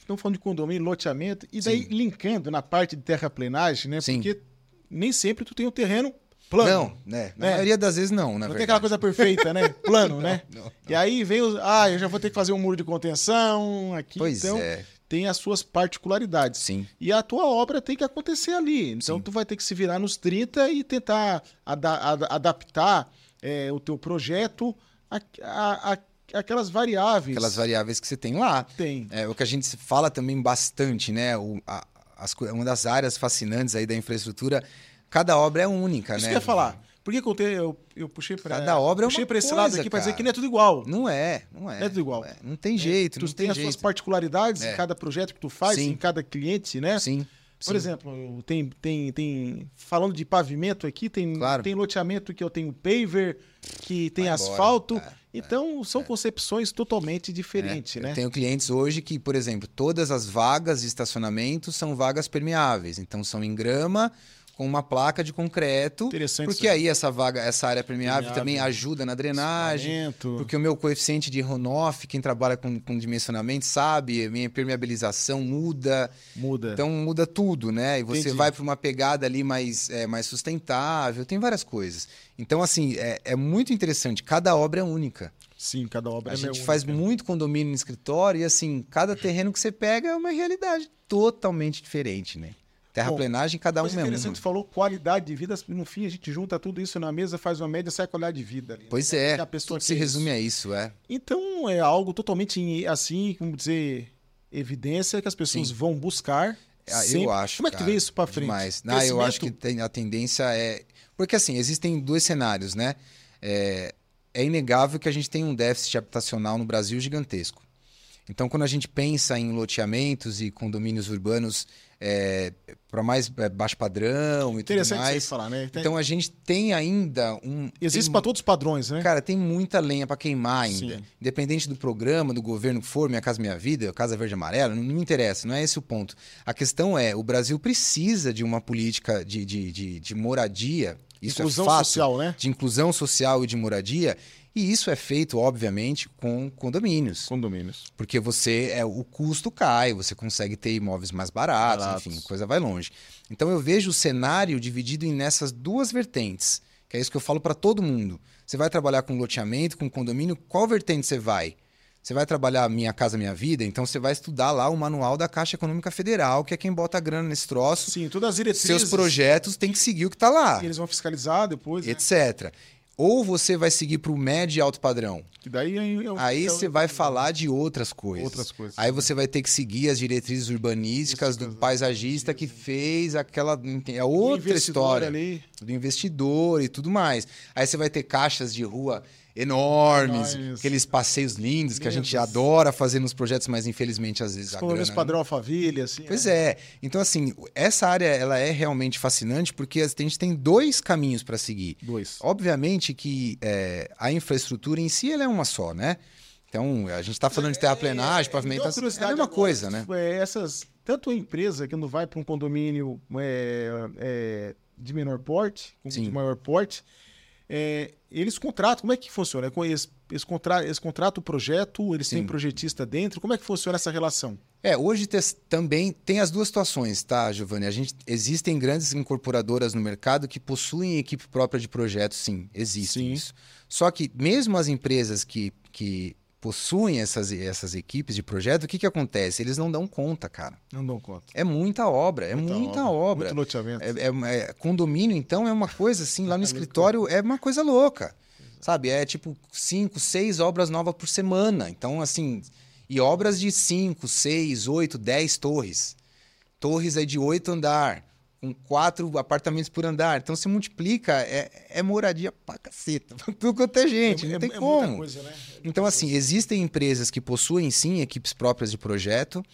estamos falando de condomínio, loteamento, e daí
Sim.
linkando na parte de terraplenagem, né?
Sim.
Porque nem sempre tu tem um terreno
cara.
Plano.
Não, né? Na
né?
maioria das vezes não, na
Não tem
verdade.
aquela coisa perfeita, né? Plano, né?
Não, não.
E aí vem os. Ah, eu já vou ter que fazer um muro de contenção aqui.
Pois
então,
é,
tem as suas particularidades.
sim.
E a tua obra tem que acontecer ali. Então,
Sim.
tu vai ter que se virar nos 30 e tentar ada- ada- adaptar é, o teu projeto a, a- a- aquelas variáveis.
Aquelas variáveis que você tem lá.
Tem.
É o que a gente fala também bastante, né? O, a- as uma das áreas fascinantes aí da infraestrutura, cada obra é única,
Isso
né?
que eu ia falar. Por que, que eu, te- eu, eu puxei para
Cada obra é
puxei
uma
pra esse
coisa,
lado aqui para dizer que não é tudo igual.
Não é, não é.
É tudo igual.
Não, é. Não tem jeito,
tu
não
tem,
tem
as suas particularidades
É.
em cada projeto que tu faz,
Sim.
em cada cliente, né?
Sim.
Por
sim.
exemplo, tem, tem, tem. Falando de pavimento aqui, tem,
Claro.
tem loteamento que eu tenho paver, que tem
Vai embora.
asfalto.
É,
então, são concepções totalmente diferentes,
É,
né?
Eu tenho clientes hoje que, por exemplo, todas as vagas de estacionamento são vagas permeáveis. Então são em grama com uma placa de concreto. Porque aí essa vaga, essa área permeável,
Permeável.
também ajuda na drenagem. Porque o meu coeficiente de runoff, quem trabalha com, com dimensionamento sabe, a minha permeabilização muda.
muda.
Então muda tudo, né? E você
Entendi.
vai para uma pegada ali mais, é, mais sustentável, tem várias coisas. Então, assim, é, é muito interessante. Cada obra é única.
Sim, cada obra
A
é
gente
única.
faz muito condomínio no escritório e assim, cada terreno que você pega é uma realidade totalmente diferente, né? Terraplenagem, cada um é um.
você falou qualidade de vida, no fim a gente junta tudo isso na mesa, faz uma média, sai a qualidade de vida ali.
Pois
Que
é,
a pessoa
se resume
isso.
a isso, é.
Então é algo totalmente assim, como dizer, evidência que as pessoas
Sim.
vão buscar.
Ah. Eu acho.
Como é que tu
cara,
vê isso pra frente?
Demais. Não, eu acho que tem- a tendência é. Porque assim, existem dois cenários, né? É, é inegável que a gente tem um déficit habitacional no Brasil gigantesco. Então, quando a gente pensa em loteamentos e condomínios urbanos para mais é, baixo padrão e tudo
isso
mais,
falar, né? Tem-
então a gente tem ainda um.
existe para todos os padrões, né?
Cara, tem muita lenha para queimar ainda.
Sim.
Independente do programa, do governo que for, Minha Casa Minha Vida, Casa Verde Amarela, não, não me interessa, não é esse o ponto. A questão é, o Brasil precisa de uma política de, de, de, de moradia, isso
Inclusão
é fato,
social, né?
de inclusão social e de moradia, e isso é feito, obviamente, com condomínios.
Condomínios.
Porque você é o custo cai, você consegue ter imóveis mais baratos,
Baratos.
enfim, a coisa vai longe. Então eu vejo o cenário dividido em nessas duas vertentes, que é isso que eu falo para todo mundo. Você vai trabalhar com loteamento, com condomínio, qual vertente você vai? Você vai trabalhar Minha Casa Minha Vida, então você vai estudar lá o manual da Caixa Econômica Federal, que é quem bota a grana nesse troço.
Sim, todas as diretrizes.
Seus projetos têm que seguir o que está lá,
e Eles vão fiscalizar depois, né?
etc. Ou você vai seguir para o médio e alto padrão.
Que daí é,
Aí
é o-
você vai falar de outras coisas.
Outras coisas.
Aí você vai ter que seguir as diretrizes urbanísticas do paisagista que fez aquela. É outra história.
ali.
Do investidor e tudo mais. Aí você vai ter caixas de rua enormes,
Enormes.
aqueles passeios lindos que a gente adora fazer nos projetos, mas infelizmente às vezes a
Condomínios
grana-
padrão Alphaville, assim.
Pois é. Então, assim, essa área ela é realmente fascinante porque a gente tem dois caminhos para seguir.
Dois.
Obviamente que é, a infraestrutura em si ela é uma só, né? Então, a gente está falando de terraplenagem, pavimentação, é a mesma coisa, né?
É, essas, tanto a empresa que não vai para um condomínio é, é, de menor porte, como
Sim.
de maior porte, é, eles contratam. Como é que funciona? Com Eles, eles, contra, eles contratam o projeto, eles têm
Sim.
projetista dentro. Como é que funciona essa relação?
É, hoje tes- também tem as duas situações, tá, Giovanni? A gente, existem grandes incorporadoras no mercado que possuem equipe própria de projetos, sim, existe
Sim.
isso. Só que mesmo as empresas que, que possuem essas, essas equipes de projeto, o que, que acontece? Eles não dão conta, cara.
Não dão conta.
É muita obra, é muita, obra.
Muito loteamento.
É, é- é- condomínio, então, é uma coisa assim, lá no
É
escritório é uma coisa louca. Sabe? É tipo cinco, seis obras novas por semana. Então, assim, e obras de cinco, seis, oito, dez torres. Torres aí de oito andar, com quatro apartamentos por andar. Então, se multiplica, é, é moradia pra caceta. Tudo quanto é gente,
É-
não
é-
tem
é
como.
coisa, né?
Então, assim, existem empresas que possuem sim equipes próprias de projeto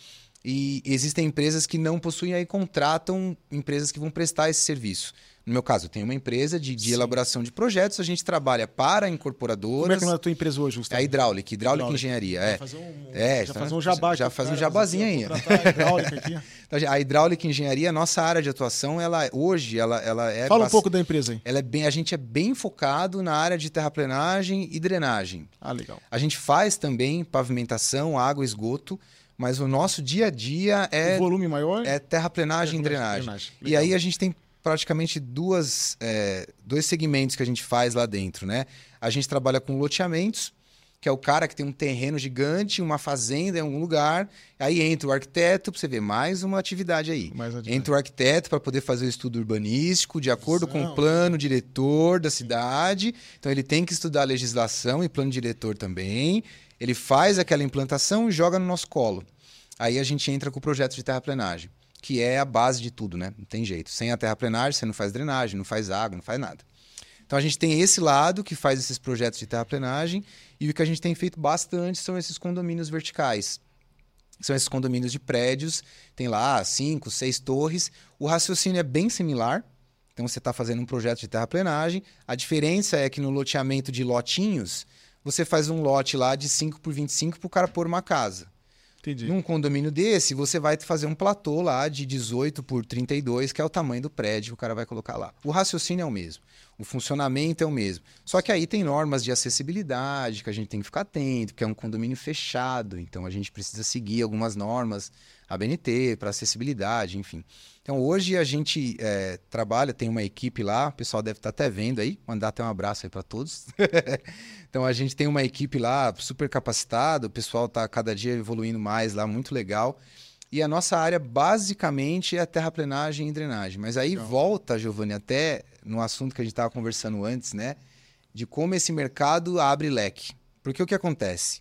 e existem empresas que não possuem aí contratam empresas que vão prestar esse serviço. No meu caso, eu tenho uma empresa de, de elaboração de projetos, a gente trabalha para incorporadoras.
Como é que é a tua empresa hoje,
É
Gustavo?
a hidráulica, hidráulica
Hidráulica.
engenharia. É.
fazer um,
É,
já
tá-
fazer um jabá
já faz um jabazinho
assim,
aí.
a hidráulica aqui.
Então, A hidráulica e engenharia, nossa área de atuação, ela hoje, ela, ela é.
Fala um pouco da empresa aí.
Ela é bem, a gente é bem focado na área de terraplenagem e drenagem.
Ah, legal.
A gente faz também pavimentação, água, esgoto, mas o nosso dia a dia é,
o volume maior?
é terraplenagem e drenagem. E
Legal.
aí a gente tem praticamente duas, é, dois segmentos que a gente faz lá dentro, né? A gente trabalha com loteamentos, que é o cara que tem um terreno gigante, uma fazenda em algum lugar, aí entra o arquiteto, para você ver mais uma atividade aí.
Mais.
Entra o arquiteto para poder fazer o estudo urbanístico de acordo com o plano diretor da cidade. Então ele tem que estudar a legislação e plano diretor também. Ele faz aquela implantação e joga no nosso colo. Aí a gente entra com o projeto de terraplenagem, que é a base de tudo, né? Não tem jeito. Sem a terraplenagem você não faz drenagem, não faz água, não faz nada. Então a gente tem esse lado que faz esses projetos de terraplenagem e o que a gente tem feito bastante são esses condomínios verticais. São esses condomínios de prédios, tem lá cinco, seis torres. O raciocínio é bem similar. Então você está fazendo um projeto de terraplenagem. A diferença é que no loteamento de lotinhos, você faz um lote lá de 5 por 25 para o cara pôr uma casa.
Entendi.
Num condomínio desse, você vai fazer um platô lá de 18 por 32, que é o tamanho do prédio que o cara vai colocar lá. O raciocínio é o mesmo. O funcionamento é o mesmo. Só que aí tem normas de acessibilidade que a gente tem que ficar atento, porque é um condomínio fechado, então a gente precisa seguir algumas normas ABNT para acessibilidade, enfim. Então hoje a gente é, trabalha, tem uma equipe lá, o pessoal deve estar tá até vendo aí, mandar até um abraço aí para todos. então a gente tem uma equipe lá super capacitada, o pessoal está cada dia evoluindo mais lá, muito legal. E a nossa área basicamente é terraplenagem e drenagem. Mas aí volta, Giovanni, até no assunto que a gente estava conversando antes, né? De como esse mercado abre leque. Porque o que acontece?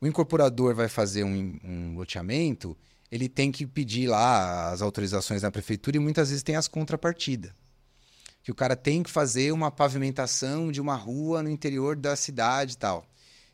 O incorporador vai fazer um, um loteamento, ele tem que pedir lá as autorizações da prefeitura e muitas vezes tem as contrapartidas. Que o cara tem que fazer uma pavimentação de uma rua no interior da cidade e tal.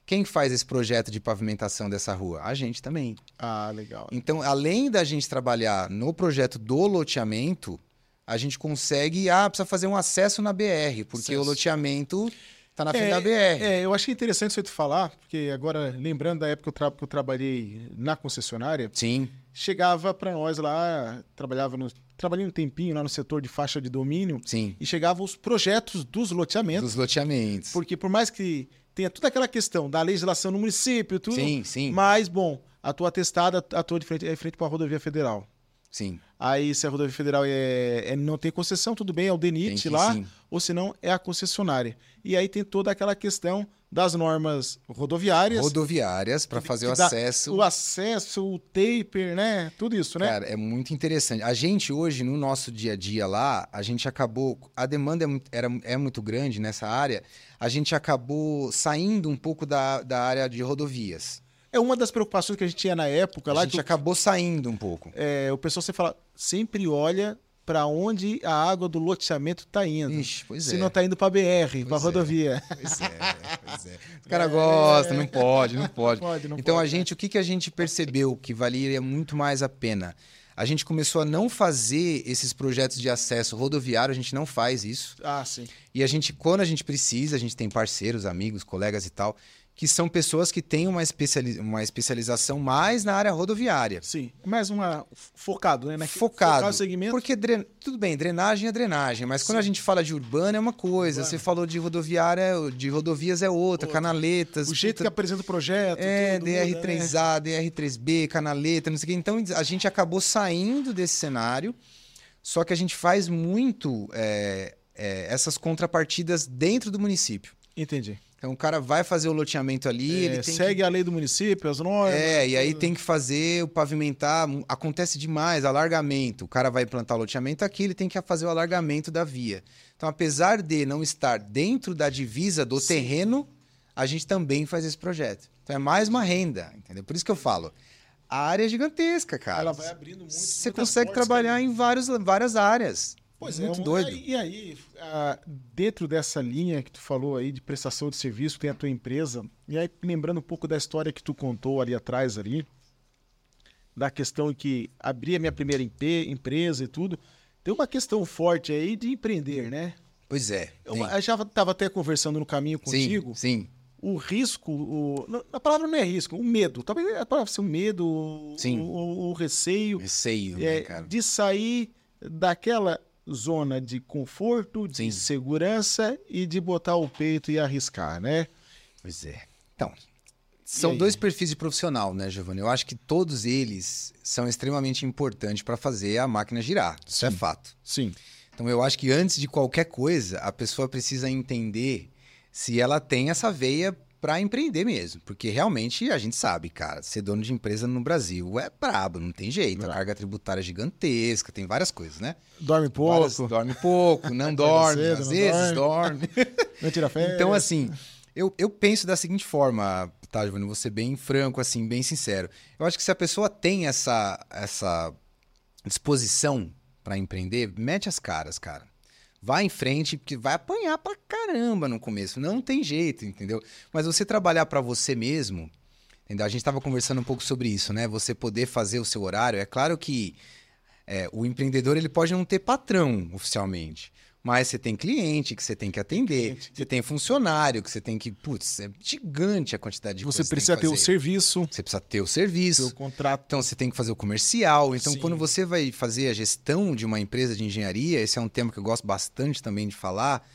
Quem faz esse projeto de pavimentação dessa rua? A gente também.
Ah, legal.
Então, além da gente trabalhar no projeto do loteamento, a gente consegue. Ah, precisa fazer um acesso na BR, porque acesso. o loteamento está na frente
é,
da BR.
É, eu achei interessante você falar, porque agora, lembrando da época que eu, que eu trabalhei na concessionária.
Sim.
Chegava para nós lá, trabalhava no. Trabalhei um tempinho lá no setor de faixa de domínio.
Sim.
E chegavam os projetos dos loteamentos.
Dos loteamentos.
Porque por mais que tenha toda aquela questão da legislação no município, tudo.
Sim, sim.
Mas, bom, a tua atestada atua de frente, é frente para a rodovia federal.
Sim.
Aí, se a rodovia federal é, é, não tem concessão, tudo bem, é o DENIT lá, sim. ou se não, é a concessionária. E aí tem toda aquela questão das normas rodoviárias.
Rodoviárias, para fazer o acesso.
O acesso, o taper, né? Tudo isso, né?
Cara, é muito interessante. A gente hoje, no nosso dia a dia lá, a gente acabou. A demanda é, era, é muito grande nessa área, a gente acabou saindo um pouco da, da área de rodovias.
É uma das preocupações que a gente tinha na época lá.
A gente acabou saindo um pouco.
É, o pessoal você fala, sempre olha para onde a água do loteamento está indo.
Ixi, pois
Se
é.
não está indo para BR, para rodovia.
Pois é, pois é. O cara é, gosta, não pode, não pode.
Não pode não
então
pode,
a gente,
né?
o que, que a gente percebeu que valia muito mais a pena? A gente começou a não fazer esses projetos de acesso rodoviário, a gente não faz isso.
Ah, sim.
E a gente, quando a gente precisa, a gente tem parceiros, amigos, colegas e tal, que são pessoas que têm uma, especializa uma especialização mais na área rodoviária.
Sim, mais uma focado, né?
Focado. Focar
o segmento.
Porque dren... tudo bem, drenagem é drenagem, mas Sim. quando a gente fala de urbana é uma coisa, urbana. você falou de rodoviária, de rodovias é outra, outra. canaletas.
O jeito puta... que apresenta o projeto.
É, DR3A, né? DR3B, canaleta, não sei o quê. Então a gente acabou saindo desse cenário, só que a gente faz muito é, é, essas contrapartidas dentro do município.
Entendi.
Então o cara vai fazer o loteamento ali,
é,
ele
segue
que...
a lei do município, as normas.
É, e aí tem que fazer o pavimentar, acontece demais, alargamento. O cara vai implantar o loteamento aqui, ele tem que fazer o alargamento da via. Então, apesar de não estar dentro da divisa do Sim. terreno, a gente também faz esse projeto. Então é mais uma renda, entendeu? Por isso que eu falo. A área é gigantesca, cara.
Ela vai abrindo muito.
Você consegue trabalhar em vários, várias áreas.
Pois
Muito
é, um,
doido.
E aí, dentro dessa linha que tu falou aí de prestação de serviço, tem a tua empresa, e aí lembrando um pouco da história que tu contou ali atrás ali, da questão que abri a minha primeira empresa e tudo, tem uma questão forte aí de empreender, né?
Pois é.
Eu, eu já estava até conversando no caminho contigo.
Sim, sim.
O risco, o, a palavra não é risco, o medo. Talvez a palavra seja o medo,
sim.
O, o, o receio.
Receio,
é,
né, cara?
De sair daquela zona de conforto, de
Sim.
segurança e de botar o peito e arriscar, né?
Pois é. Então, são dois perfis de profissional, né, Giovanni? Eu acho que todos eles são extremamente importantes para fazer a máquina girar. Isso
Sim.
é fato.
Sim.
Então, eu acho que antes de qualquer coisa, a pessoa precisa entender se ela tem essa veia para empreender mesmo. Porque realmente a gente sabe, cara, ser dono de empresa no Brasil é brabo, não tem jeito. A carga tributária é gigantesca, tem várias coisas, né?
Dorme pouco.
Várias, dorme pouco, não dorme,
cedo,
às
não
vezes dorme.
Não tira férias.
Então, assim, eu, eu penso da seguinte forma, tá, Giovanni? Vou ser bem franco, assim, bem sincero. Eu acho que se a pessoa tem essa, essa disposição para empreender, mete as caras, cara. Vai em frente, porque vai apanhar pra caramba no começo. Não tem jeito, entendeu? Mas você trabalhar para você mesmo, entendeu? A gente estava conversando um pouco sobre isso, né? Você poder fazer o seu horário. É claro que é, o empreendedor ele pode não ter patrão oficialmente. Mas você tem cliente que você tem que atender, você tem funcionário que você tem que. Putz, é gigante a quantidade de
Você
coisas que
precisa ter o serviço,
Você precisa ter o serviço.
seu contrato.
Então você tem que fazer o comercial. Então,
Sim.
quando você vai fazer a gestão de uma empresa de engenharia, esse é um tema que eu gosto bastante também de falar.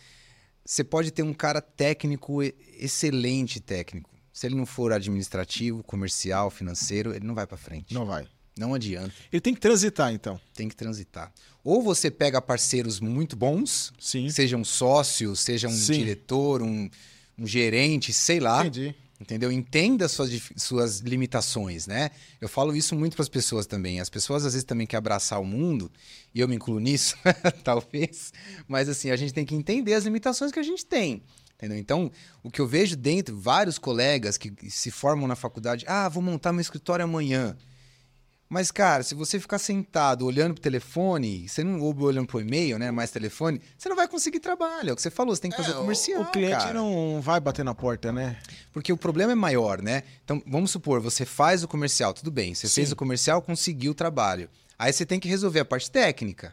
você pode ter um cara técnico, excelente técnico. Se ele não for administrativo, comercial, financeiro, ele não vai para frente.
Não vai.
Não adianta.
Ele tem que transitar, então.
Tem que transitar. Ou você pega parceiros muito bons,
Sim.
seja um sócio, seja um
Sim.
diretor, um, um gerente, sei lá.
Entendi.
Entendeu? Entenda suas, suas limitações, né? Eu falo isso muito para as pessoas também. As pessoas às vezes também querem abraçar o mundo, e eu me incluo nisso, talvez. Mas assim, a gente tem que entender as limitações que a gente tem. Entendeu? Então, o que eu vejo dentro, vários colegas que se formam na faculdade, ah, vou montar meu escritório amanhã. Mas, cara, se você ficar sentado olhando pro telefone, você não ou olhando pro e-mail, né? Mais telefone, você não vai conseguir trabalho. É o que você falou, você tem que fazer
É,
comercial.
O cliente
cara.
não vai bater na porta, né?
Porque o problema é maior, né? Então, vamos supor, você faz o comercial, tudo bem. Você
Sim.
fez o comercial, conseguiu o trabalho. Aí você tem que resolver a parte técnica.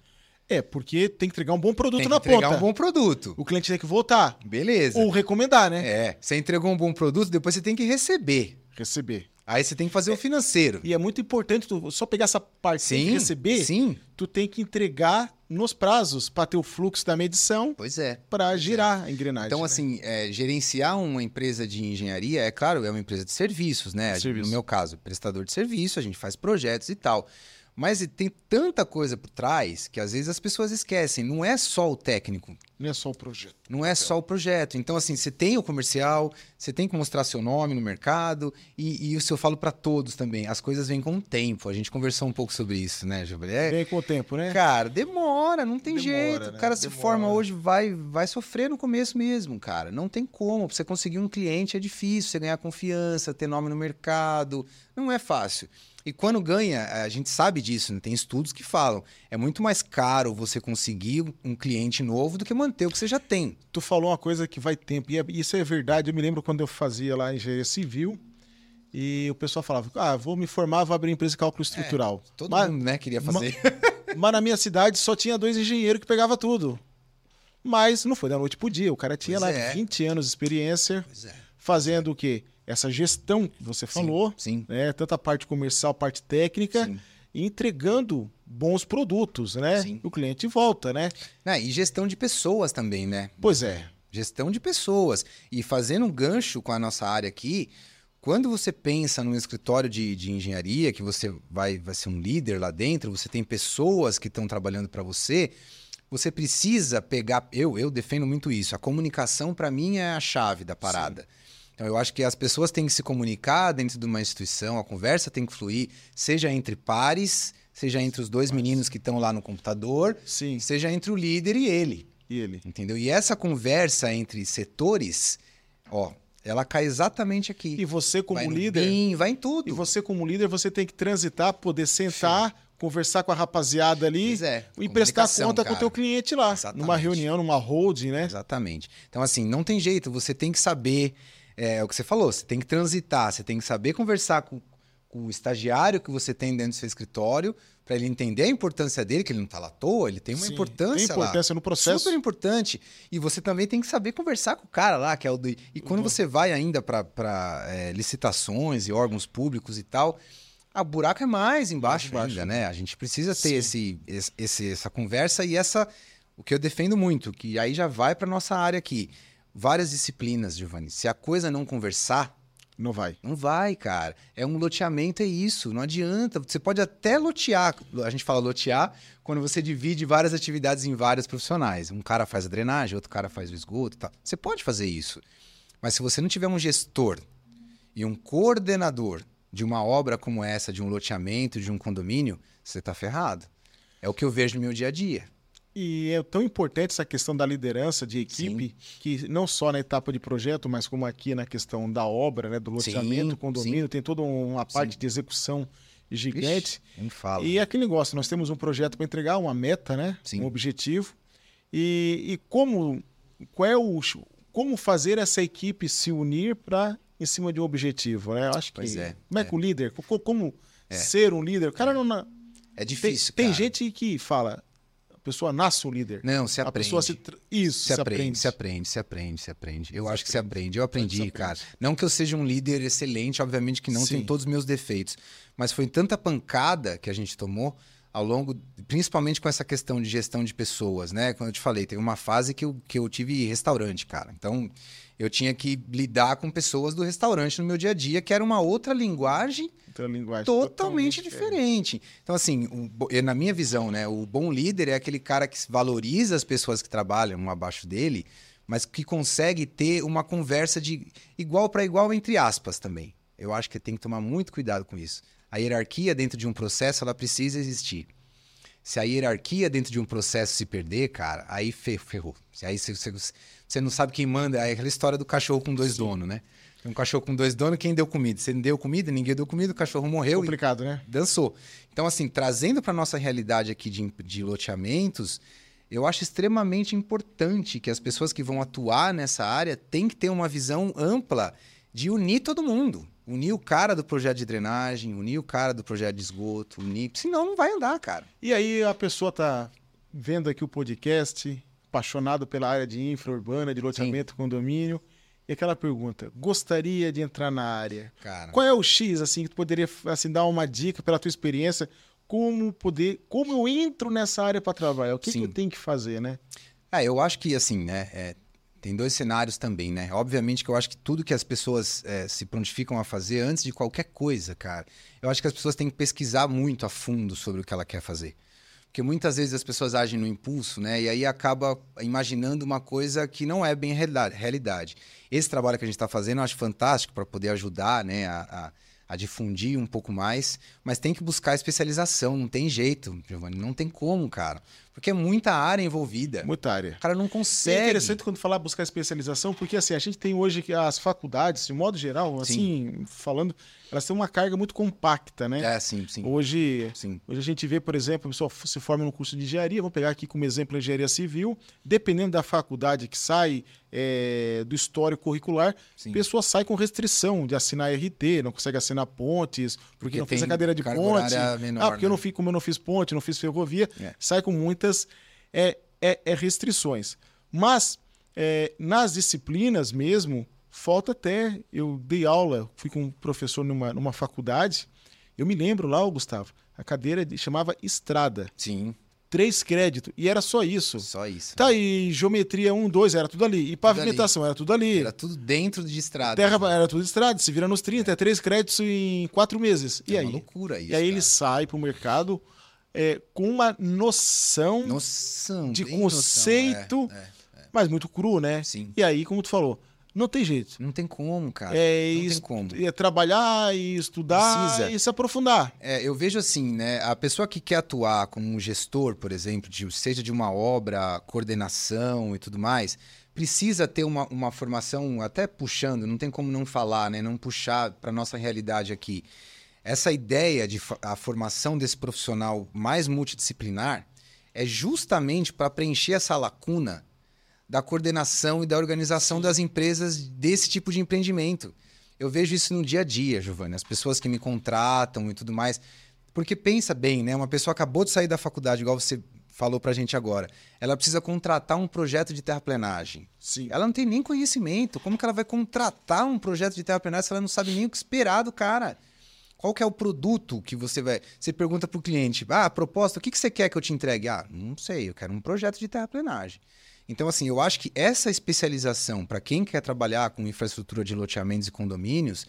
É, porque tem que entregar um bom produto
Tem que
na
entregar
ponta.
um bom produto.
O cliente tem que voltar.
Beleza.
Ou recomendar, né?
É, você entregou um bom produto, depois você tem que receber.
Receber.
Aí você tem que fazer o financeiro.
E é muito importante tu só pegar essa parte tem que
Sim,
receber.
sim.
Tu tem que entregar nos prazos para ter o fluxo da medição
Pois é.
para girar a engrenagem.
Então,
né?
assim, é, gerenciar uma empresa de engenharia, é claro, é uma empresa de serviços, né?
Serviço.
No meu caso, prestador de serviço, a gente faz projetos e tal. Mas tem tanta coisa por trás que às vezes as pessoas esquecem. Não é só o técnico,
Não é só o projeto.
não é só o projeto. Então, assim, você tem o comercial, você tem que mostrar seu nome no mercado, e, e isso eu falo para todos também. As coisas vêm com o tempo. A gente conversou um pouco sobre isso, né, Gilberto? É,
Vem com o tempo, né?
Cara, demora, não tem
Demora,
jeito.
né?
O cara se
Demora.
forma hoje, vai, vai sofrer no começo mesmo, cara. Não tem como. Pra você conseguir um cliente é difícil, você ganhar confiança, ter nome no mercado. Não é fácil. E quando ganha, a gente sabe disso, né? tem estudos que falam. É muito mais caro você conseguir um cliente novo do que manter o que você já tem.
Tu falou uma coisa que vai tempo, e é- isso é verdade. Eu me lembro quando eu fazia lá engenharia civil e o pessoal falava: Ah, vou me formar, vou abrir empresa de cálculo estrutural.
Todo
mas,
mundo, né, queria fazer.
mas na minha cidade só tinha dois engenheiros que pegava tudo. Mas não foi da noite pro dia. O cara tinha
Pois
lá
é.
20 anos de experiência
é.
fazendo o quê? Essa gestão que você falou,
Sim.
né? Tanto a parte comercial, parte técnica,
Sim.
e entregando bons produtos, né?
Sim.
O cliente volta, né?
Ah, e gestão de pessoas também, né?
Pois é.
Gestão de pessoas. E fazendo um gancho com a nossa área aqui, quando você pensa num escritório de, de engenharia, que você vai, vai ser um líder lá dentro, você tem pessoas que estão trabalhando para você, você precisa pegar. Eu, eu defendo muito isso. A comunicação, para mim, é a chave da parada. Então, eu acho que as pessoas têm que se comunicar dentro de uma instituição, a conversa tem que fluir, seja entre pares, seja entre os dois meninos que estão lá no computador,
Sim.
seja entre o líder e ele.
E ele?
Entendeu? E essa conversa entre setores, ó, ela cai exatamente aqui.
E você como
vai
líder,
BIM, vai em tudo.
e você como líder, você tem que transitar, poder sentar, conversar com a rapaziada ali
é,
e prestar conta com o
cara.
teu cliente lá,
Exatamente.
numa reunião, numa holding, né?
Exatamente. Então, assim, não tem jeito, você tem que saber, é, o que você falou, você tem que transitar, você tem que saber conversar com, com o estagiário que você tem dentro do seu escritório, para ele entender a importância dele, que ele não está lá à toa, ele tem uma
Sim,
importância
Tem
lá.
importância no processo.
Super importante. E você também tem que saber conversar com o cara lá, que é o do... E quando você vai ainda para licitações e órgãos públicos e tal, a buraco é mais embaixo,
Mais embaixo.
ainda, né? A gente precisa ter esse- esse- essa conversa e essa... O que eu defendo muito, que aí já vai para nossa área aqui. Várias disciplinas, Giovanni. Se a coisa não conversar,
Não vai.
não vai, cara. É um loteamento, é isso. Não adianta. Você pode até lotear. A gente fala lotear quando você divide várias atividades em vários profissionais. Um cara faz a drenagem, outro cara faz o esgoto e tal. Você pode fazer isso. Mas se você não tiver um gestor e um coordenador de uma obra como essa, de um loteamento, de um condomínio, você tá ferrado. É o que eu vejo no meu dia a dia.
E é tão importante essa questão da liderança de equipe, que não só na etapa de projeto, mas como aqui na questão da obra, né, do loteamento,
Sim,
condomínio, tem toda uma parte de execução gigante.
Ixi, nem fala.
E é aquele negócio, nós temos um projeto para entregar, uma meta, né?
Sim.
Um objetivo. E, e como qual é o como fazer essa equipe se unir para em cima de um objetivo, né? Eu acho que
Pois é,
como é, que o líder, co- como ser um líder? O cara não na-
É
tem,
difícil,
tem
cara.
gente que fala, pessoa nasce um líder.
Não, se
a
aprende.
pessoa se tra- isso,
Se aprende, se aprende, se aprende, se aprende. Eu acho que se aprende. Eu aprendi,
aprende.
cara. Não que eu seja um líder excelente, obviamente que não
Sim.
tem todos os meus defeitos. Mas foi tanta pancada que a gente tomou ao longo, principalmente com essa questão de gestão de pessoas, né? Quando eu te falei, teve uma fase que eu, que eu tive restaurante, cara. Então, eu tinha que lidar com pessoas do restaurante no meu dia a dia, que era uma outra linguagem,
Outra linguagem
totalmente, diferente. Então, assim, o na minha visão, né? O bom líder é aquele cara que valoriza as pessoas que trabalham abaixo dele, mas que consegue ter uma conversa de igual para igual, entre aspas, também. Eu acho que tem que tomar muito cuidado com isso. A hierarquia dentro de um processo, ela precisa existir. Se a hierarquia dentro de um processo se perder, cara, aí fe- ferrou. Aí você, não sabe quem manda. É aquela história do cachorro com dois donos, né? Tem um cachorro com dois donos, quem deu comida? Você não deu comida, ninguém deu comida, o cachorro morreu
Complicado, né?
dançou. Então, assim, trazendo para nossa realidade aqui de, de loteamentos, eu acho extremamente importante que as pessoas que vão atuar nessa área têm que ter uma visão ampla de unir todo mundo. Unir o cara do projeto de drenagem, unir o cara do projeto de esgoto, unir. Senão não vai andar, cara.
E aí a pessoa tá vendo aqui o podcast, apaixonado pela área de infra urbana, de loteamento, condomínio, e aquela pergunta: gostaria de entrar na área?
Cara.
Qual é o X assim que tu poderia assim dar uma dica pela tua experiência como poder, como eu entro nessa área para trabalhar? O que, que
Sim.
eu tenho que fazer, né?
É, eu acho que assim, né? é, tem dois cenários também, né? Obviamente que eu acho que tudo que as pessoas é, se prontificam a fazer antes de qualquer coisa, cara, eu acho que as pessoas têm que pesquisar muito a fundo sobre o que ela quer fazer. Porque muitas vezes as pessoas agem no impulso, né? E aí acaba imaginando uma coisa que não é bem realidade. Esse trabalho que a gente está fazendo eu acho fantástico para poder ajudar, né? A, a- a difundir um pouco mais, mas tem que buscar especialização, não tem jeito, Giovanni, não tem como, cara. Porque é muita área envolvida.
Muita área.
O cara não
É
consegue.
interessante quando falar buscar especialização, porque assim, a gente tem hoje que as faculdades, de modo geral, assim, falando, elas têm uma carga muito compacta, né?
É, sim, sim.
Hoje,
Sim.
hoje a gente vê, por exemplo, a pessoa se forma no curso de engenharia, vamos pegar aqui como exemplo a engenharia civil, dependendo da faculdade que sai é, do histórico curricular,
Sim.
a pessoa sai com restrição de assinar RT, não consegue assinar pontes, porque,
Porque
não fez a cadeira de ponte.
menor,
ah, porque eu
né?
não fiz, como eu não fiz ponte, não fiz ferrovia,
É.
sai com muitas é, é- é restrições. Mas é, nas disciplinas mesmo, falta até. Eu dei aula, fui com um professor numa, numa faculdade. Eu me lembro lá, Gustavo, a cadeira de- chamava Estrada.
Sim,
Três créditos. E era só isso.
só isso.
Tá, e geometria 1, 2, era tudo ali. E pavimentação, era tudo ali.
Era tudo dentro de estrada.
Terra era tudo estrada, se vira nos 30, é três créditos em quatro meses. E
é
aí?
uma loucura isso.
e aí ele
cara.
sai pro mercado é, com uma noção
Noção.
de conceito,
noção, é, é.
mas muito cru, né?
Sim.
E aí, como tu falou, não tem jeito.
Não tem como, cara.
É,
não
is-
tem como.
é trabalhar e estudar
Precisa.
e se aprofundar.
É, eu vejo assim, né? A pessoa que quer atuar como um gestor, por exemplo, de- seja de uma obra, coordenação e tudo mais, precisa ter uma, uma formação, até puxando, não tem como não falar, né? Não puxar para nossa realidade aqui. Essa ideia de a formação desse profissional mais multidisciplinar é justamente para preencher essa lacuna da coordenação e da organização das empresas desse tipo de empreendimento. Eu vejo isso no dia a dia, Giovanni. As pessoas que me contratam e tudo mais. Porque pensa bem, né? Uma pessoa acabou de sair da faculdade, igual você falou pra gente agora. Ela precisa contratar um projeto de terraplenagem.
Sim.
Ela não tem nem conhecimento. Como que ela vai contratar um projeto de terraplenagem se ela não sabe nem o que esperar do cara? Qual que é o produto que você vai... Você pergunta pro cliente, ah, proposta, o que, que você quer que eu te entregue? Ah, não sei, eu quero um projeto de terraplenagem. Então, assim, eu acho que essa especialização, para quem quer trabalhar com infraestrutura de loteamentos e condomínios,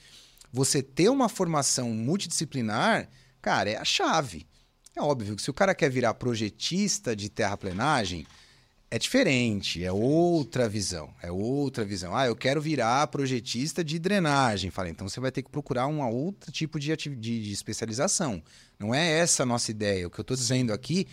você ter uma formação multidisciplinar, cara, é a chave. É óbvio que se o cara quer virar projetista de terraplenagem, é diferente, é outra visão, é outra visão. Ah, eu quero virar projetista de drenagem. Falei, então você vai ter que procurar um outro tipo de, de- de especialização. Não é essa a nossa ideia. O que eu estou dizendo aqui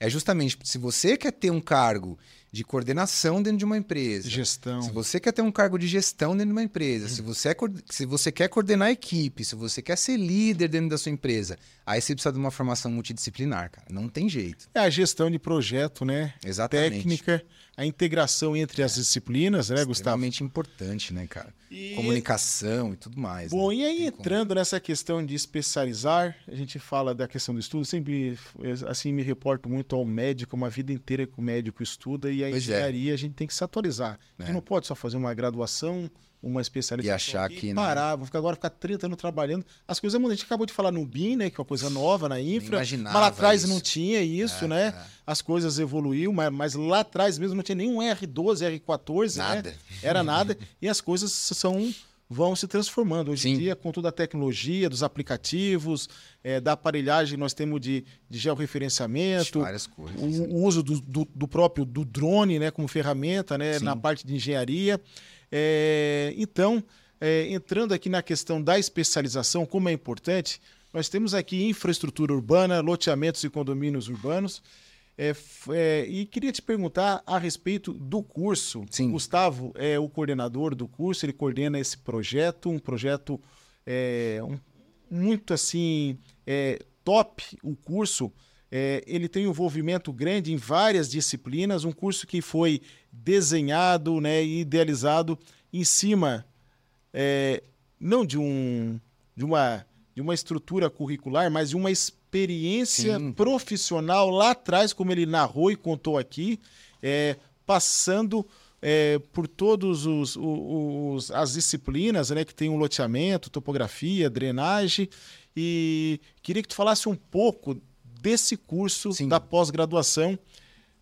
é justamente se você quer ter um cargo de coordenação dentro de uma empresa,
Gestão.
se você quer ter um cargo de gestão dentro de uma empresa, se, você é, se você quer coordenar a equipe, se você quer ser líder dentro da sua empresa, aí você precisa de uma formação multidisciplinar, cara. Não tem jeito.
É a gestão de projeto, né?
Exatamente.
Técnica. A integração entre as disciplinas, né, Gustavo?
Extremamente importante, né, cara?
E-
Comunicação e tudo mais.
Bom,
né?
e aí
Tem como.
entrando nessa questão de especializar, a gente fala da questão do estudo, sempre assim me reporto muito ao médico, uma vida inteira que o médico estuda e a
Pois é.
engenharia a gente tem que se atualizar. A gente
É.
não pode só fazer uma graduação, uma especialização
E achar
aqui,
que, né?
parar, vou ficar agora ficar 30 anos trabalhando. As coisas mudam. A gente acabou de falar no BIM, né, que é uma coisa nova na infra, mas
imaginava
lá atrás
isso.
não tinha isso,
É,
né?
é.
As coisas evoluíram, mas, mas lá atrás mesmo não tinha nenhum R12, R14, né?
Nada.
Era nada. e as coisas são vão se transformando. Hoje em
Sim.
dia, com toda a tecnologia, dos aplicativos, eh, da aparelhagem, nós temos de, de georreferenciamento,
Várias coisas.
o, o uso do, do- do próprio do drone né, como ferramenta né,
Sim.
na parte de engenharia. É, então, é, entrando aqui na questão da especialização, como é importante, nós temos aqui infraestrutura urbana, loteamentos e condomínios urbanos. É, é, e queria te perguntar a respeito do curso.
Sim.
Gustavo é o coordenador do curso, ele coordena esse projeto, um projeto é, um- muito assim é, top. O curso é, ele tem um envolvimento grande em várias disciplinas, um curso que foi desenhado né, e idealizado em cima é, não de um de uma de uma estrutura curricular, mas de uma experiência
Sim.
profissional lá atrás, como ele narrou e contou aqui, é, passando é, por todos os, os- as disciplinas, né, que tem um loteamento, topografia, drenagem, e queria que tu falasse um pouco desse curso
Sim.
da pós-graduação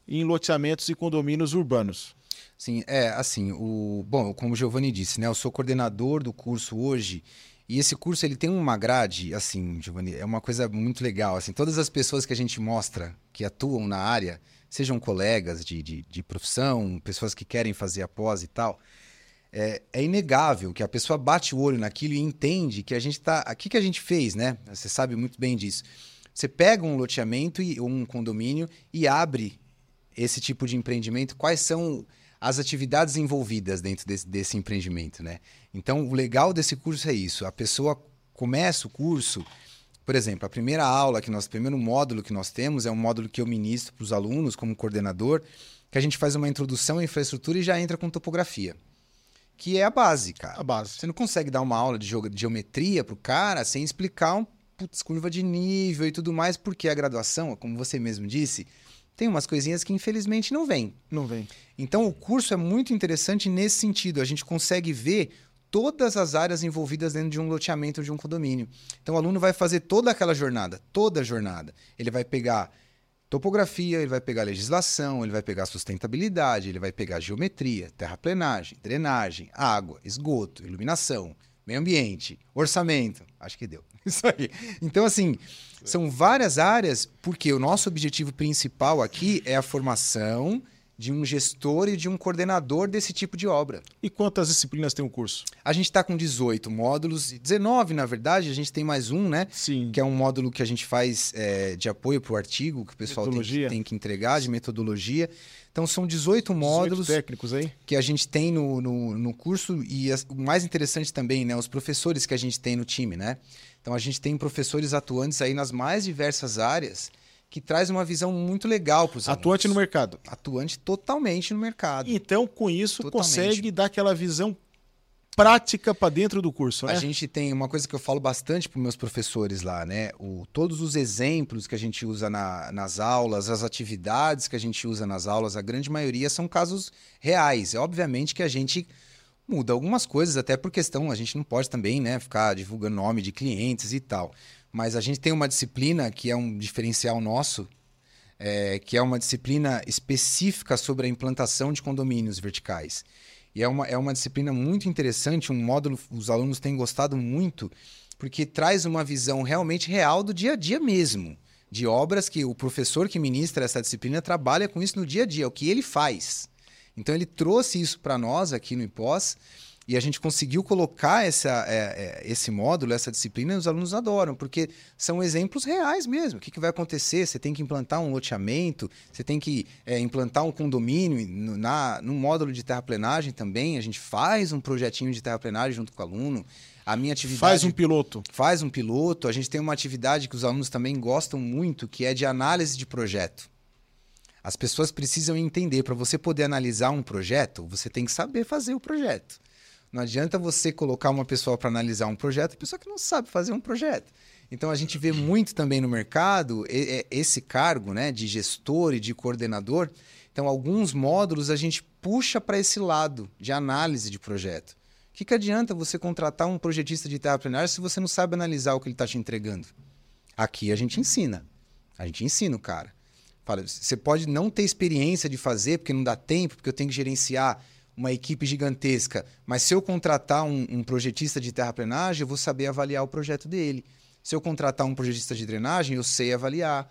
em loteamentos e condomínios urbanos.
Sim, é assim, o bom, como o Giovanni disse, né, eu sou coordenador do curso hoje e esse curso ele tem uma grade, assim, Giovanni, é uma coisa muito legal, assim, todas as pessoas que a gente mostra que atuam na área, sejam colegas de, de, de profissão, pessoas que querem fazer a pós e tal, é, é inegável que a pessoa bate o olho naquilo e entende que a gente tá, o que que a gente fez, né? Você sabe muito bem disso. Você pega um loteamento e ou um condomínio e abre esse tipo de empreendimento, quais são as atividades envolvidas dentro desse, desse empreendimento, né? Então, o legal desse curso é isso. A pessoa começa o curso, por exemplo, a primeira aula que nós, o primeiro módulo que nós temos é um módulo que eu ministro para os alunos como coordenador, que a gente faz uma introdução à infraestrutura e já entra com topografia, que é a base, cara.
A base.
Você não consegue dar uma aula de geometria pro cara sem explicar um putz, curva de nível e tudo mais, porque a graduação, como você mesmo disse, tem umas coisinhas que infelizmente não vem.
Não vem.
Então o curso é muito interessante nesse sentido. A gente consegue ver todas as áreas envolvidas dentro de um loteamento de um condomínio. Então o aluno vai fazer toda aquela jornada, toda a jornada. Ele vai pegar topografia, ele vai pegar legislação, ele vai pegar sustentabilidade, ele vai pegar geometria, terraplenagem, drenagem, água, esgoto, iluminação, meio ambiente, orçamento. Acho que deu. Isso aí. Então, assim, são várias áreas, porque o nosso objetivo principal aqui é a formação de um gestor e de um coordenador desse tipo de obra.
E quantas disciplinas tem o curso?
A gente está com 18 módulos, 19 na verdade, a gente tem mais um, né?
Sim.
Que é um módulo que a gente faz é, de apoio para o artigo, que o pessoal tem que, tem que entregar, de metodologia. Então são 18
18
módulos
técnicos aí.
que a gente tem no, no, no curso e as- o mais interessante também, né? Os professores que a gente tem no time, né? Então a gente tem professores atuantes aí nas mais diversas áreas que traz uma visão muito legal para os
Atuante no mercado.
Atuante totalmente no mercado.
Então, com isso,
Totalmente.
consegue dar aquela visão prática para dentro do curso, né?
A gente tem uma coisa que eu falo bastante para meus professores lá, né? O, todos os exemplos que a gente usa na- nas aulas, as atividades que a gente usa nas aulas, a grande maioria são casos reais. É obviamente que a gente muda algumas coisas, até por questão, a gente não pode também, né, ficar divulgando nome de clientes e tal. Mas a gente tem uma disciplina que é um diferencial nosso, é, que é uma disciplina específica sobre a implantação de condomínios verticais. E é uma, é uma disciplina muito interessante, um módulo os alunos têm gostado muito, porque traz uma visão realmente real do dia a dia mesmo, de obras que o professor que ministra essa disciplina trabalha com isso no dia a dia, o que ele faz. Então ele trouxe isso para nós aqui no IPOS e a gente conseguiu colocar essa, é, é, esse módulo, essa disciplina, e os alunos adoram, porque são exemplos reais mesmo. O que, que vai acontecer? Você tem que implantar um loteamento, você tem que é, implantar um condomínio no, na, no módulo de terraplenagem também. A gente faz um projetinho de terraplenagem junto com o aluno. A minha atividade
Faz um piloto.
faz um piloto. A gente tem uma atividade que os alunos também gostam muito, que é de análise de projeto. As pessoas precisam entender, para você poder analisar um projeto, você tem que saber fazer o projeto. Não adianta você colocar uma pessoa para analisar um projeto, pessoa que não sabe fazer um projeto. Então a gente vê muito também no mercado esse cargo né, de gestor e de coordenador. Então, alguns módulos a gente puxa para esse lado de análise de projeto. O que, que adianta você contratar um projetista de terraplenária se você não sabe analisar o que ele está te entregando? Aqui a gente ensina. A gente ensina o cara. Fala, você pode não ter experiência de fazer, porque não dá tempo, porque eu tenho que gerenciar uma equipe gigantesca. Mas se eu contratar um, um projetista de terraplenagem, eu vou saber avaliar o projeto dele. Se eu contratar um projetista de drenagem, eu sei avaliar.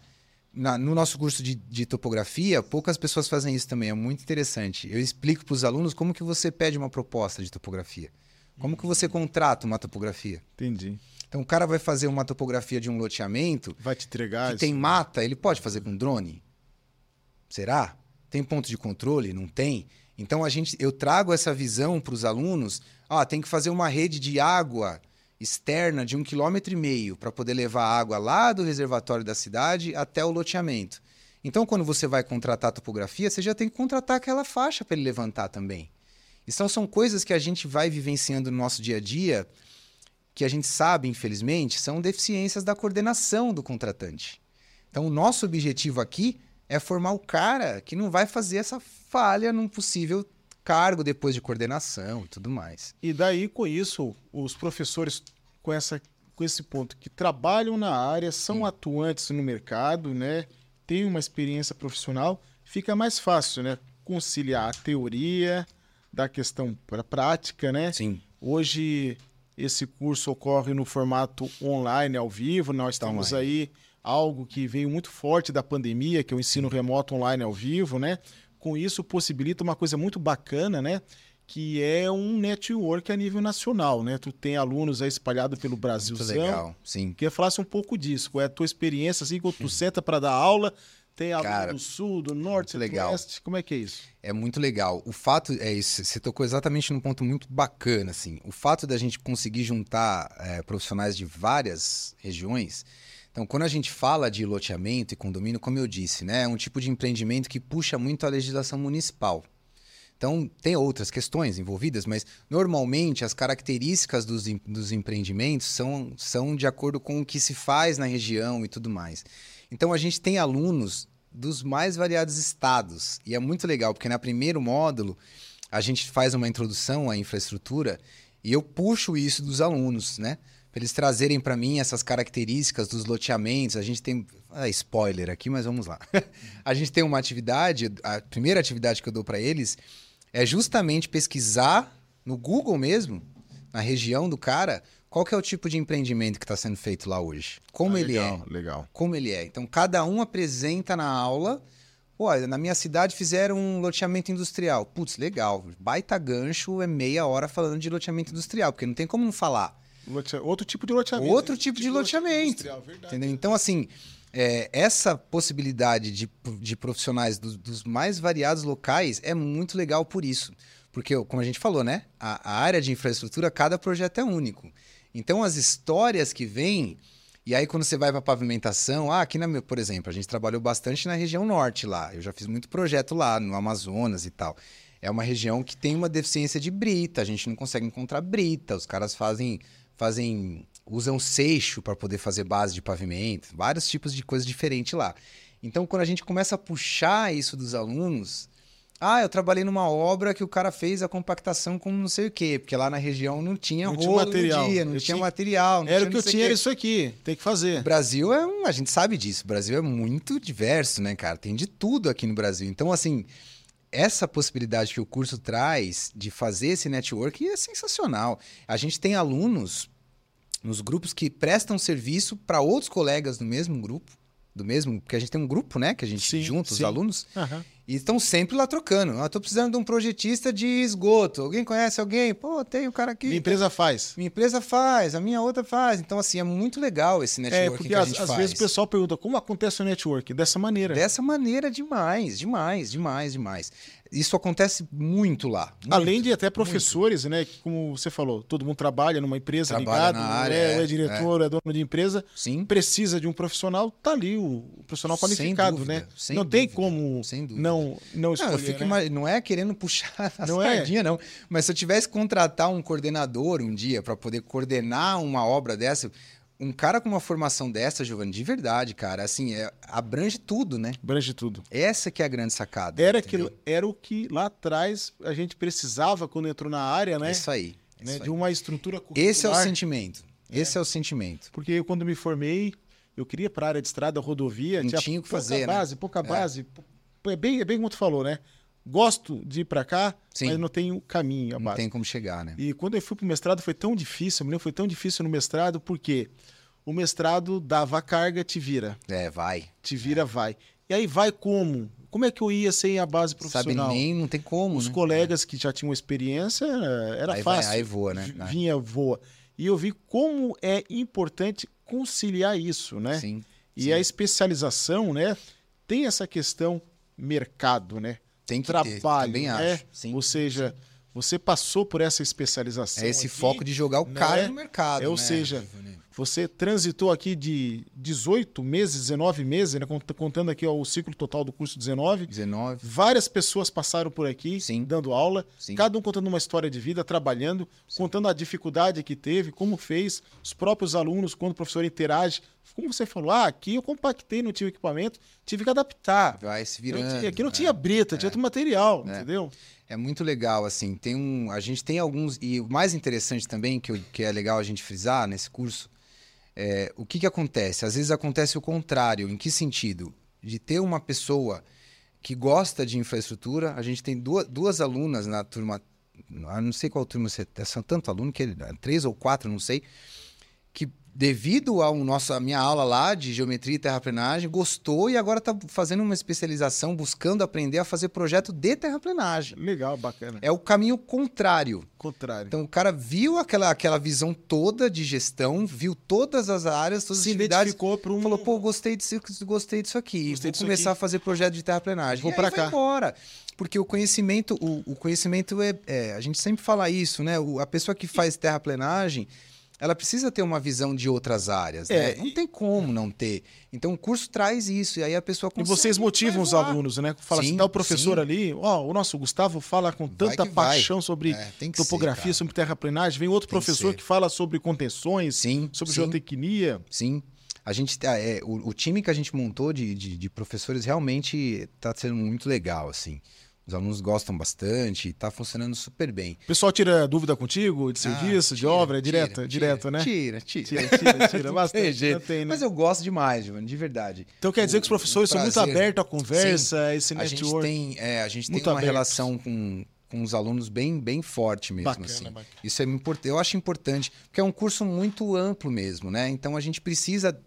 Na, no nosso curso de, de, topografia, poucas pessoas fazem isso também, é muito interessante. Eu explico para os alunos como que você pede uma proposta de topografia. Como que você contrata uma topografia.
Entendi.
Então o cara vai fazer uma topografia de um loteamento.
Vai te entregar.
Que isso. tem mata, ele pode fazer com drone? Será? Tem ponto de controle? Não tem? Então a gente, eu trago essa visão para os alunos. Ah, tem que fazer uma rede de água externa de um quilômetro e meio para poder levar água lá do reservatório da cidade até o loteamento. Então, quando você vai contratar a topografia, você já tem que contratar aquela faixa para ele levantar também. Então, são coisas que a gente vai vivenciando no nosso dia a dia, que a gente sabe, infelizmente, são deficiências da coordenação do contratante. Então, o nosso objetivo aqui é formar o cara que não vai fazer essa falha num possível cargo depois de coordenação e tudo mais.
E daí, com isso, os professores com, essa, com esse ponto que trabalham na área, são Sim. atuantes no mercado, né? Têm uma experiência profissional, fica mais fácil, né? Conciliar a teoria da questão para a prática, né?
Sim.
Hoje esse curso ocorre no formato online, ao vivo. Nós temos aí algo que veio muito forte da pandemia, que é o ensino remoto online ao vivo, né? com isso possibilita uma coisa muito bacana, né? Que é um network a nível nacional, né? Tu tem alunos aí espalhados pelo Brasil. Muito
legal, sim.
Queria falasse um pouco disso. Qual é a tua experiência, assim, quando tu senta para dar aula, tem aluno Cara, do sul, do norte, do
legal.
oeste, como é que é isso?
É muito legal. O fato é isso, você tocou exatamente num ponto muito bacana, assim. O fato da gente conseguir juntar é, profissionais de várias regiões então, quando a gente fala de loteamento e condomínio, como eu disse, né, é um tipo de empreendimento que puxa muito a legislação municipal. Então, tem outras questões envolvidas, mas normalmente as características dos, dos empreendimentos são, são de acordo com o que se faz na região e tudo mais. Então, a gente tem alunos dos mais variados estados. E é muito legal, porque no primeiro módulo a gente faz uma introdução à infraestrutura e eu puxo isso dos alunos, né? Para eles trazerem para mim essas características dos loteamentos. A gente tem. Ah, spoiler aqui, mas vamos lá. a gente tem uma atividade, a primeira atividade que eu dou para eles é justamente pesquisar no Google mesmo, na região do cara, qual que é o tipo de empreendimento que está sendo feito lá hoje. Como ah, ele
legal,
é.
Legal.
Como ele é. Então, cada um apresenta na aula. Olha, na minha cidade fizeram um loteamento industrial. Putz, legal. Baita gancho é meia hora falando de loteamento industrial, porque não tem como não falar.
Outro tipo de loteamento.
Outro tipo, tipo de loteamento. Entendeu? Então, assim, é, essa possibilidade de, de profissionais do, dos mais variados locais é muito legal por isso. Porque, como a gente falou, né? A, a área de infraestrutura, cada projeto é único. Então, as histórias que vêm. E aí, quando você vai para pavimentação, ah, aqui na, por exemplo, a gente trabalhou bastante na região norte lá. Eu já fiz muito projeto lá, no Amazonas e tal. É uma região que tem uma deficiência de brita, a gente não consegue encontrar brita, os caras fazem fazem usam seixo para poder fazer base de pavimento, vários tipos de coisas diferentes lá. Então, quando a gente começa a puxar isso dos alunos, ah, eu trabalhei numa obra que o cara fez a compactação com não sei o quê, porque lá na região não tinha não tinha material. Dia, não tinha, tinha, material. Não
era
o
que eu tinha, era isso aqui, tem que fazer.
O Brasil é um, a gente sabe disso, o Brasil é muito diverso, né, cara? Tem de tudo aqui no Brasil. Então, assim, essa possibilidade que o curso traz de fazer esse network é sensacional. A gente tem alunos nos grupos que prestam serviço para outros colegas do mesmo grupo, do mesmo, porque a gente tem um grupo, né, que a gente sim, junta os alunos, uhum. e estão sempre lá trocando. Ah, tô precisando de um projetista de esgoto. Alguém conhece alguém? Pô, tem o um cara aqui.
Minha empresa faz.
Minha empresa faz, a minha outra faz. Então, assim, é muito legal esse network é, porque que a gente
às,
faz.
Às vezes o pessoal pergunta como acontece o network? Dessa maneira.
Dessa maneira, demais, demais, demais, demais. Isso acontece muito lá. Muito,
Além de até professores, muito. né? Como você falou, todo mundo trabalha numa empresa
trabalha
ligado,
na área,
é,
é,
é diretor, é. é. dono de empresa,
Sim.
precisa de um profissional, tá ali o, profissional qualificado,
dúvida,
né? Não
dúvida,
tem como não não escolher,
não, fico
né?
não é querendo puxar a
não
sardinha, é. não. Mas se eu tivesse que contratar um coordenador um dia para poder coordenar uma obra dessa, um cara com uma formação dessa, Giovanni, de verdade, cara, assim, é, abrange tudo, né?
Abrange tudo.
Essa que é a grande sacada.
Era, que, era o que lá atrás a gente precisava quando entrou na área, né?
Isso aí.
Né?
Isso
de uma estrutura curricular.
Esse é o sentimento. É. Esse é o sentimento.
Porque eu, quando me formei, eu queria para a área de estrada, rodovia.
Não
tinha
tinha o que
pouca
fazer,
base,
né?
pouca base. É. bem, é bem como tu falou, né? Gosto de ir para cá,
Sim.
mas não tenho caminho, a
Não
base.
tem como chegar, né?
E quando eu fui pro mestrado foi tão difícil, eu me lembro, foi tão difícil no mestrado, porque o mestrado dava carga, te vira.
É, vai.
Te vira, vai. E aí vai como? Como é que eu ia sem a base profissional?
Sabe nem, não tem como,
Os
né?
colegas que já tinham experiência, era
Aí vai,
fácil.
aí voa, né?
Vinha, voa. E eu vi como é importante conciliar isso, né?
Sim.
E
sim.
a especialização, né? Tem essa questão mercado, né?
Tem que
Trabalho,
ter, também
né?
acho. Sim.
Ou seja, você passou por essa especialização.
É esse
aqui,
foco de jogar o
né?
cara no mercado.
É, ou
né,
seja? Você transitou aqui de 18 meses, 19 meses, né? Cont- contando aqui ó, o ciclo total do curso 19.
19.
Várias pessoas passaram por aqui
Sim.
dando aula,
Sim.
cada um contando uma história de vida, trabalhando, contando a dificuldade que teve, como fez, os próprios alunos, quando o professor interage. Como você falou, ah, aqui eu compactei, não tive equipamento, tive que adaptar.
Vai se virando.
não tinha- aqui não
é.
tinha brita, tinha outro material,
É.
entendeu?
É muito legal, assim. Tem um, a gente tem alguns. E o mais interessante também, que, eu- que é legal a gente frisar nesse curso, é o que, que acontece? Às vezes acontece o contrário. Em que sentido? De ter uma pessoa que gosta de infraestrutura. A gente tem duas, duas alunas na turma. ah, Não sei qual turma você são tanto aluno que três ou quatro, não sei. Que devido ao nosso, a minha aula lá de geometria e terraplenagem, gostou e agora está fazendo uma especialização, buscando aprender a fazer projeto de terraplenagem.
Legal, bacana.
É o caminho contrário.
Contrário.
Então o cara viu aquela, aquela visão toda de gestão, viu todas as áreas, todas as
se
atividades,
identificou para um.
falou, pô, gostei disso, gostei disso aqui,
Gostei
vou
disso
começar
aqui.
a fazer projeto de terraplenagem.
Vou
aí
cá.
vai embora. Porque o conhecimento, o, o conhecimento é, é- A gente sempre fala isso, né? O- a pessoa que faz terraplenagem, ela precisa ter uma visão de outras áreas.
É,
né? Não tem como não ter. Então o curso traz isso, e aí a pessoa
E
consegue.
vocês motivam os alunos, né? Fala assim,
Sim,
dá o professor
sim.
ali, ó, o nosso Gustavo fala com tanta
que vai.
paixão sobre
É, que
topografia,
ser,
sobre terraplenagem, vem outro
Tem que
professor
ser.
que, fala sobre contenções,
Sim,
sobre
sim.
geotecnia.
Sim. A gente tá- é, o, o time que a gente montou de, de, de professores realmente está sendo muito legal, assim. Os alunos gostam bastante, está funcionando super bem.
O pessoal tira dúvida contigo, de serviço,
Ah,
de
tira,
obra, é
tira,
direto,
tira,
direto, né?
Tira, tira.
Tira, tira, tira, bastante,
tem jeito.
tem, né?
Mas eu gosto demais, Giovanni, de verdade.
Então quer dizer que os professores são muito abertos à conversa, esse
A gente
network.
tem, é, a gente tem uma
abertos.
relação com, com os alunos bem, bem forte mesmo,
Bacana,
assim.
bacana.
Isso é importante. Eu acho importante, porque é um curso muito amplo mesmo, né? Então a gente precisa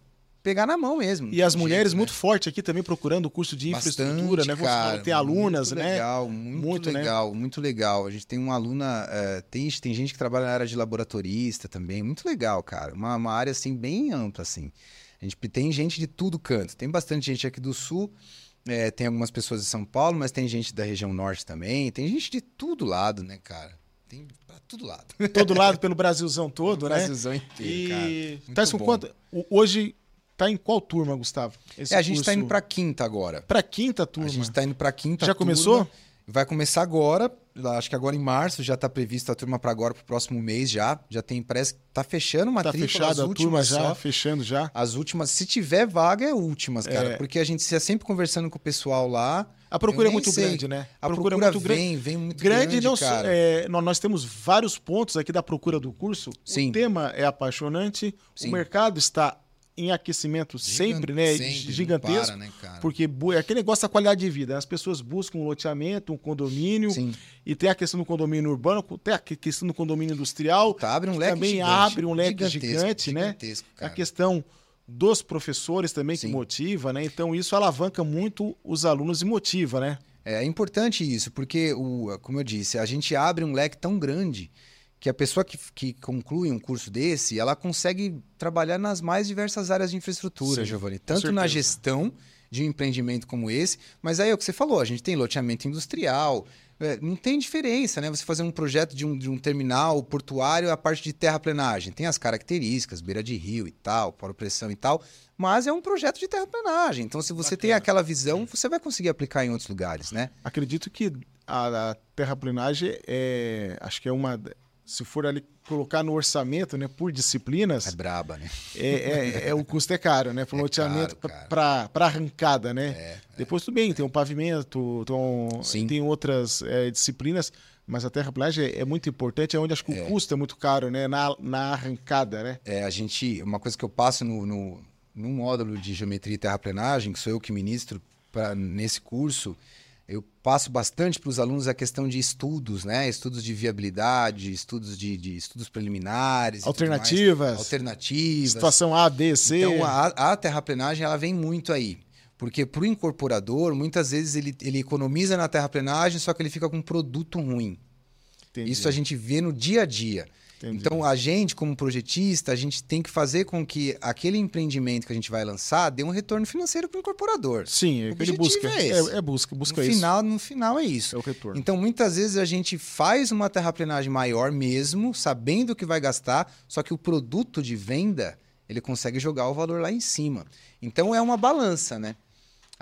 pegar na mão mesmo.
E as mulheres
jeito,
muito
né?
forte aqui também procurando o curso de infraestrutura,
Bastante,
né? Você
cara,
tem alunas,
muito
né?
Legal, muito,
Muito, né?
legal, muito legal. A gente tem uma aluna, eh, tem, tem gente que trabalha na área de laboratorista também, muito legal, cara. Uma, uma área assim bem ampla assim. A gente tem gente de tudo canto. Tem bastante gente aqui do sul, eh, tem algumas pessoas de São Paulo, mas tem gente da região norte também. Tem gente de tudo lado, né, cara? Tem pra todo lado.
Todo lado pelo Brasilzão todo,
O
né?
Brasilzão inteiro, cara.
E
Muito
tá com
bom.
quanto? Hoje tá em qual turma, Gustavo? Esse
É, a gente tá
curso?
indo pra quinta agora.
pra quinta turma.
A gente tá indo pra quinta
Já
turma.
começou?
Vai começar agora, acho que agora em março já tá previsto a turma para agora pro próximo mês já. Já tem, parece que tá fechando
Tá
matrícula, as
fechada a turma já,
só.
fechando já.
As últimas, se tiver vaga, é últimas, cara.
É.
Porque a gente está sempre conversando com o pessoal lá.
A procura é muito
sei.
grande, né?
A procura,
é muito grande.
vem, vem muito
Grande,
grande,
não
cara.
é, nó- nós temos vários pontos aqui da procura do curso.
Sim.
O tema é apaixonante,
Sim.
o mercado está em aquecimento sempre, né?
Sempre,
Gigantesco.
para, né?
Porque é aquele negócio da qualidade de vida. As pessoas buscam um loteamento, um condomínio,
Sim.
e tem a questão do condomínio urbano, tem a questão do condomínio industrial.
Tá, abre um
que
leque
também
gigante,
abre um leque
gigantesco,
gigante, né?
gigantesco,
A
cara.
questão dos professores também que
Sim.
motiva, né? Então isso alavanca muito os alunos e motiva, né?
É importante isso, porque, o, como eu disse, a gente abre um leque tão grande que a pessoa que, que conclui um curso desse, ela consegue trabalhar nas mais diversas áreas de infraestrutura,
Sim,
Giovanni. Tanto na gestão de um empreendimento como esse. Mas aí é o que você falou, a gente tem loteamento industrial, é, não tem diferença, né? Você fazer um projeto de um, de um terminal portuário, a parte de terraplenagem. Tem as características, beira de rio e tal, poro pressão e tal, mas é um projeto de terraplenagem. Então, se você Bacana. tem aquela visão, você vai conseguir aplicar em outros lugares, né?
Acredito que a, a terraplenagem é, acho que é uma se for ali colocar no orçamento, né, por disciplinas.
É braba, né?
É, é, é o custo é caro, né? Para é loteamento, para arrancada, né? É, é, Depois tudo bem, tem um pavimento, tem, tem outras é, disciplinas, mas a terraplanagem é, é muito importante, é onde acho que o custo é muito caro, né? Na, na arrancada, né?
É, a gente. Uma coisa que eu passo no, no, no módulo de geometria e terraplenagem, que sou eu que ministro pra, nesse curso eu passo bastante para os alunos a questão de estudos, né? Estudos de viabilidade, estudos de, de estudos preliminares,
alternativas,
alternativas,
situação A, B, C.
Então a, a terraplenagem ela vem muito aí, porque para o incorporador muitas vezes ele, ele economiza na terraplenagem, só que ele fica com um produto ruim. Entendi. Isso a gente vê no dia a dia. Entendi. Então, a gente, como projetista, a gente tem que fazer com que aquele empreendimento que a gente vai lançar dê um retorno financeiro para o incorporador.
Sim, é o ele busca. É, é, é, busca, busca
no
isso.
Final, no final é isso.
É o retorno.
Então, muitas vezes a gente faz uma terraplenagem maior mesmo, sabendo o que vai gastar, só que o produto de venda, ele consegue jogar o valor lá em cima. Então, é uma balança, né?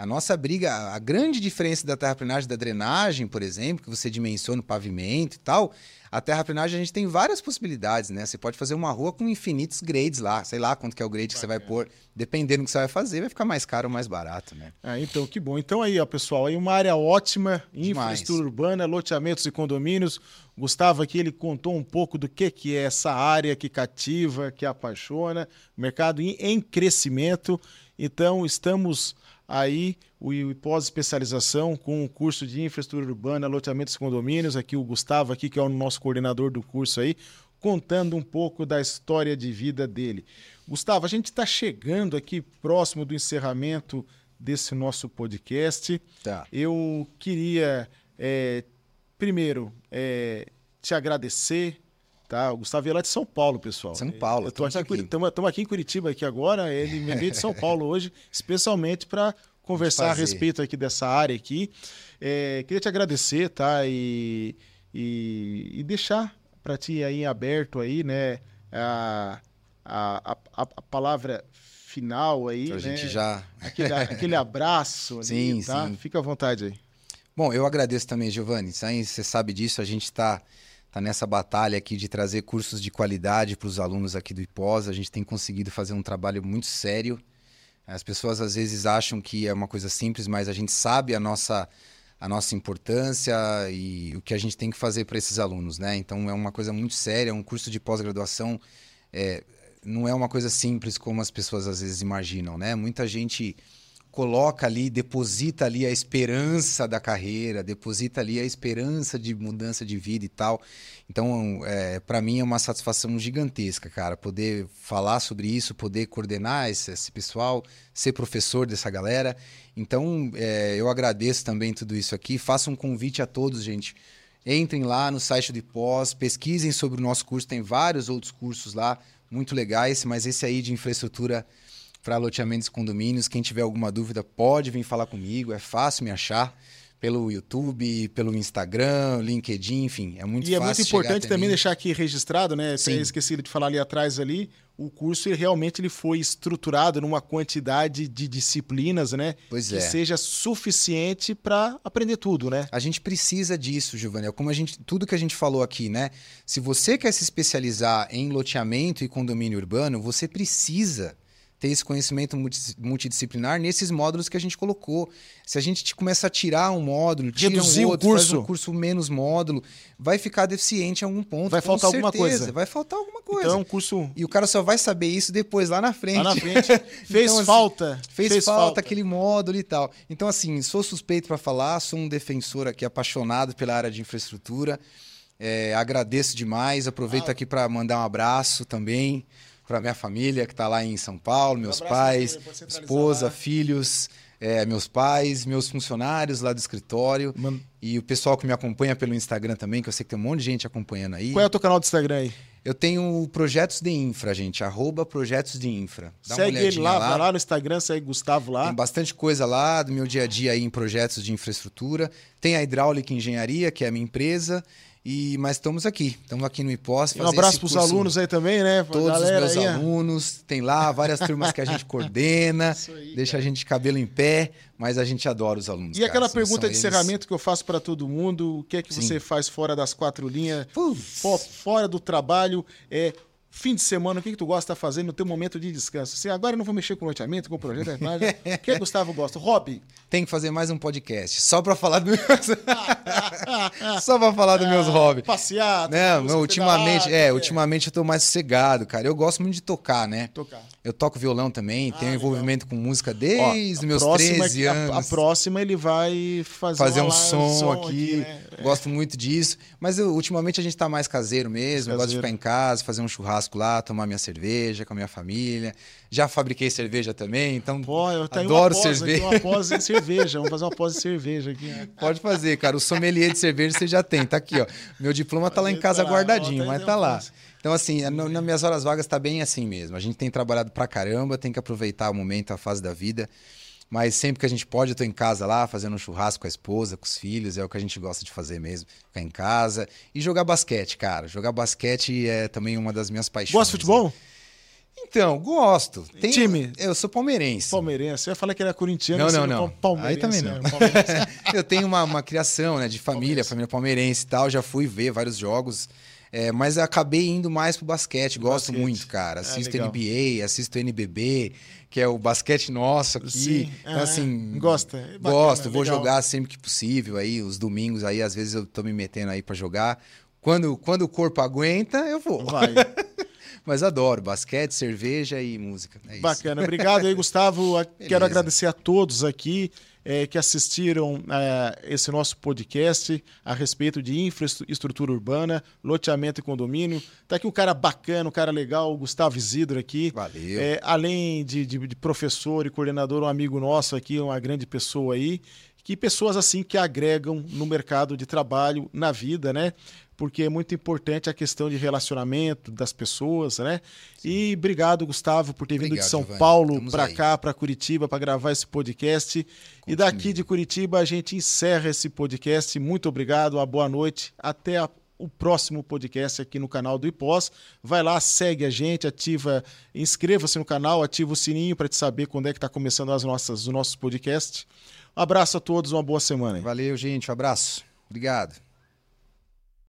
A nossa briga, a grande diferença da terraplenagem da drenagem, por exemplo, que você dimensiona o pavimento e tal, a terraplenagem a gente tem várias possibilidades, né? Você pode fazer uma rua com infinitos grades lá, sei lá quanto que é o grade que você vai pôr. Dependendo do que você vai fazer, vai ficar mais caro ou mais barato, né?
Ah, então, que bom. Então aí, ó, pessoal, aí uma área ótima, infraestrutura urbana, loteamentos e condomínios. Gustavo aqui, ele contou um pouco do que, que é essa área que cativa, que apaixona, mercado em, em crescimento. Então, estamos aí o pós-especialização com o curso de infraestrutura urbana, loteamentos e condomínios, aqui o Gustavo aqui que é o nosso coordenador do curso aí, contando um pouco da história de vida dele. Gustavo, a gente está chegando aqui próximo do encerramento desse nosso podcast.
Tá.
Eu queria é, primeiro é, te agradecer Tá, o Gustavo é lá de São Paulo, pessoal.
São Paulo.
Estamos aqui, aqui. aqui em Curitiba aqui agora. Ele me veio de São Paulo hoje, especialmente para conversar a respeito aqui dessa área aqui. É, queria te agradecer, tá? E, e, e deixar para ti aí aberto aí, né? A, a, a, a palavra final aí, né?
gente já
aquele, aquele abraço ali, sim, tá? Sim. Fica à vontade aí.
Bom, eu agradeço também, Giovanni. Você sabe disso, a gente está tá nessa batalha aqui de trazer cursos de qualidade para os alunos aqui do IPOS. A gente tem conseguido fazer um trabalho muito sério. As pessoas às vezes acham que é uma coisa simples, mas a gente sabe a nossa a nossa importância e o que a gente tem que fazer para esses alunos, né? Então é uma coisa muito séria, um curso de pós-graduação é, não é uma coisa simples como as pessoas às vezes imaginam, né? Muita gente coloca ali, deposita ali a esperança da carreira, deposita ali a esperança de mudança de vida e tal. Então, é, para mim é uma satisfação gigantesca, cara, poder falar sobre isso, poder coordenar esse, esse pessoal, ser professor dessa galera. Então, é, eu agradeço também tudo isso aqui. Faço um convite a todos, gente. Entrem lá no site do pós, pesquisem sobre o nosso curso, tem vários outros cursos lá, muito legais, mas esse aí de infraestrutura para loteamentos e condomínios. Quem tiver alguma dúvida pode vir falar comigo, é fácil me achar pelo YouTube, pelo Instagram, LinkedIn, enfim, é muito
e
fácil. E é
muito importante também deixar aqui registrado, né? Sim. esquecido de falar ali atrás ali, o curso ele, realmente ele foi estruturado numa quantidade de disciplinas, né?
Pois
que
é.
seja suficiente para aprender tudo, né?
A gente precisa disso, Giovanni. É como a gente, tudo que a gente falou aqui, né? Se você quer se especializar em loteamento e condomínio urbano, você precisa ter esse conhecimento multidisciplinar nesses módulos que a gente colocou. Se a gente começa a tirar um módulo, tira Reduzir um outro, o curso. faz um curso menos módulo, vai ficar deficiente em algum ponto.
Vai faltar
certeza.
alguma coisa.
Vai faltar alguma coisa.
Então é um curso.
E o cara só vai saber isso depois, lá na frente.
Lá na frente. fez então, assim, falta.
Fez, fez falta, falta aquele módulo e tal. Então, assim, sou suspeito para falar, sou um defensor aqui apaixonado pela área de infraestrutura. É, agradeço demais. Aproveito ah. aqui para mandar um abraço também para minha família que está lá em São Paulo, meus um pais, esposa, lá. filhos, é, meus pais, meus funcionários lá do escritório e o pessoal que me acompanha pelo Instagram também, que eu sei que tem um monte de gente acompanhando aí.
Qual é o teu canal do Instagram aí?
Eu tenho projetos de infra, gente. Arroba projetos de infra.
Dá segue ele lá, lá, vai lá no Instagram, segue Gustavo lá.
Tem bastante coisa lá do meu dia a dia aí em projetos de infraestrutura. Tem a Hidráulica Engenharia, que é a minha empresa. E, mas estamos aqui, estamos aqui no IPOS.
Um abraço para os alunos aí também, né?
Pra Todos os meus aí, alunos, tem lá várias turmas que a gente coordena, aí, deixa cara. a gente de cabelo em pé, mas a gente adora os alunos.
E cara, aquela pergunta de encerramento que eu faço para todo mundo: o que é que Sim. você faz fora das quatro linhas, fora do trabalho? É, Fim de semana, o que, que tu gosta de fazer no teu momento de descanso? Assim, agora eu não vou mexer com loteamento, com projeto de imagem. o que Gustavo gosta? Hobby?
Tem que fazer mais um podcast, só para falar dos meus... só para falar dos meus ah, hobbies.
Passear.
Não, não ultimamente, é, é, ultimamente eu tô mais sossegado, cara. Eu gosto muito de tocar, né?
Tocar.
Eu toco violão também, ah, tenho legal. envolvimento com música desde Ó, meus próxima, 13 anos.
A, a, próxima ele vai fazer,
fazer um som, som aqui. aqui né? Gosto muito disso. Mas eu, ultimamente a gente tá mais caseiro mesmo. Caseiro. Eu gosto de ficar em casa, fazer um churrasco lá, tomar minha cerveja com a minha família. Já fabriquei cerveja também, então
Pô, eu tenho adoro uma pós, cerveja. uma pós em cerveja. Vamos fazer uma pós de cerveja aqui.
Pode fazer, cara. O sommelier de cerveja você já tem. Tá aqui, ó. Meu diploma tá lá em casa guardadinho, mas tá lá. Então, assim, no, nas minhas horas vagas tá bem assim mesmo. A gente tem trabalhado pra caramba, tem que aproveitar o momento, a fase da vida. Mas sempre que a gente pode, eu tô em casa lá, fazendo um churrasco com a esposa, com os filhos, é o que a gente gosta de fazer mesmo. Ficar em casa. E jogar basquete, cara. Jogar basquete é também uma das minhas paixões.
Gosta de futebol? Né?
Então, gosto.
Tem... Time?
Eu sou palmeirense.
Palmeirense. Eu ia falar que era corintiano.
Não, não, não. Aí também não. É, eu tenho uma, uma criação né, de família, família palmeirense e tal. Já fui ver vários jogos. É, mas acabei indo mais pro basquete, gosto basquete. muito, cara. É, assisto é, NBA, assisto NBB, que é o basquete nosso aqui. Sim. Então, é, assim.
Gosta?
É bacana, gosto, vou jogar sempre que possível aí, os domingos aí, às vezes eu tô me metendo aí para jogar. Quando, quando o corpo aguenta, eu vou. Vai. Mas adoro basquete, cerveja e música. É
Bacana. Obrigado aí, Gustavo. Quero agradecer a todos aqui é, que assistiram é, esse nosso podcast a respeito de infraestrutura urbana, loteamento e condomínio. Tá aqui um cara bacana, um cara legal, o Gustavo Isidro aqui.
Valeu.
É, além de, de, de professor e coordenador, um amigo nosso aqui, uma grande pessoa aí que pessoas assim que agregam no mercado de trabalho, na vida, né? Porque é muito importante a questão de relacionamento das pessoas, né? Sim. E obrigado, Gustavo, por ter obrigado, vindo de São Giovanni. Paulo para cá, para Curitiba, para gravar esse podcast. e daqui de Curitiba a gente encerra esse podcast. Muito obrigado, uma boa noite. Até a o próximo podcast aqui no canal do IPOS. Vai lá, segue a gente, ativa, inscreva-se no canal, ativa o sininho para te saber quando é que está começando as nossas, os nossos podcasts. Um abraço a todos, uma boa semana.
Valeu, gente, um abraço. Obrigado.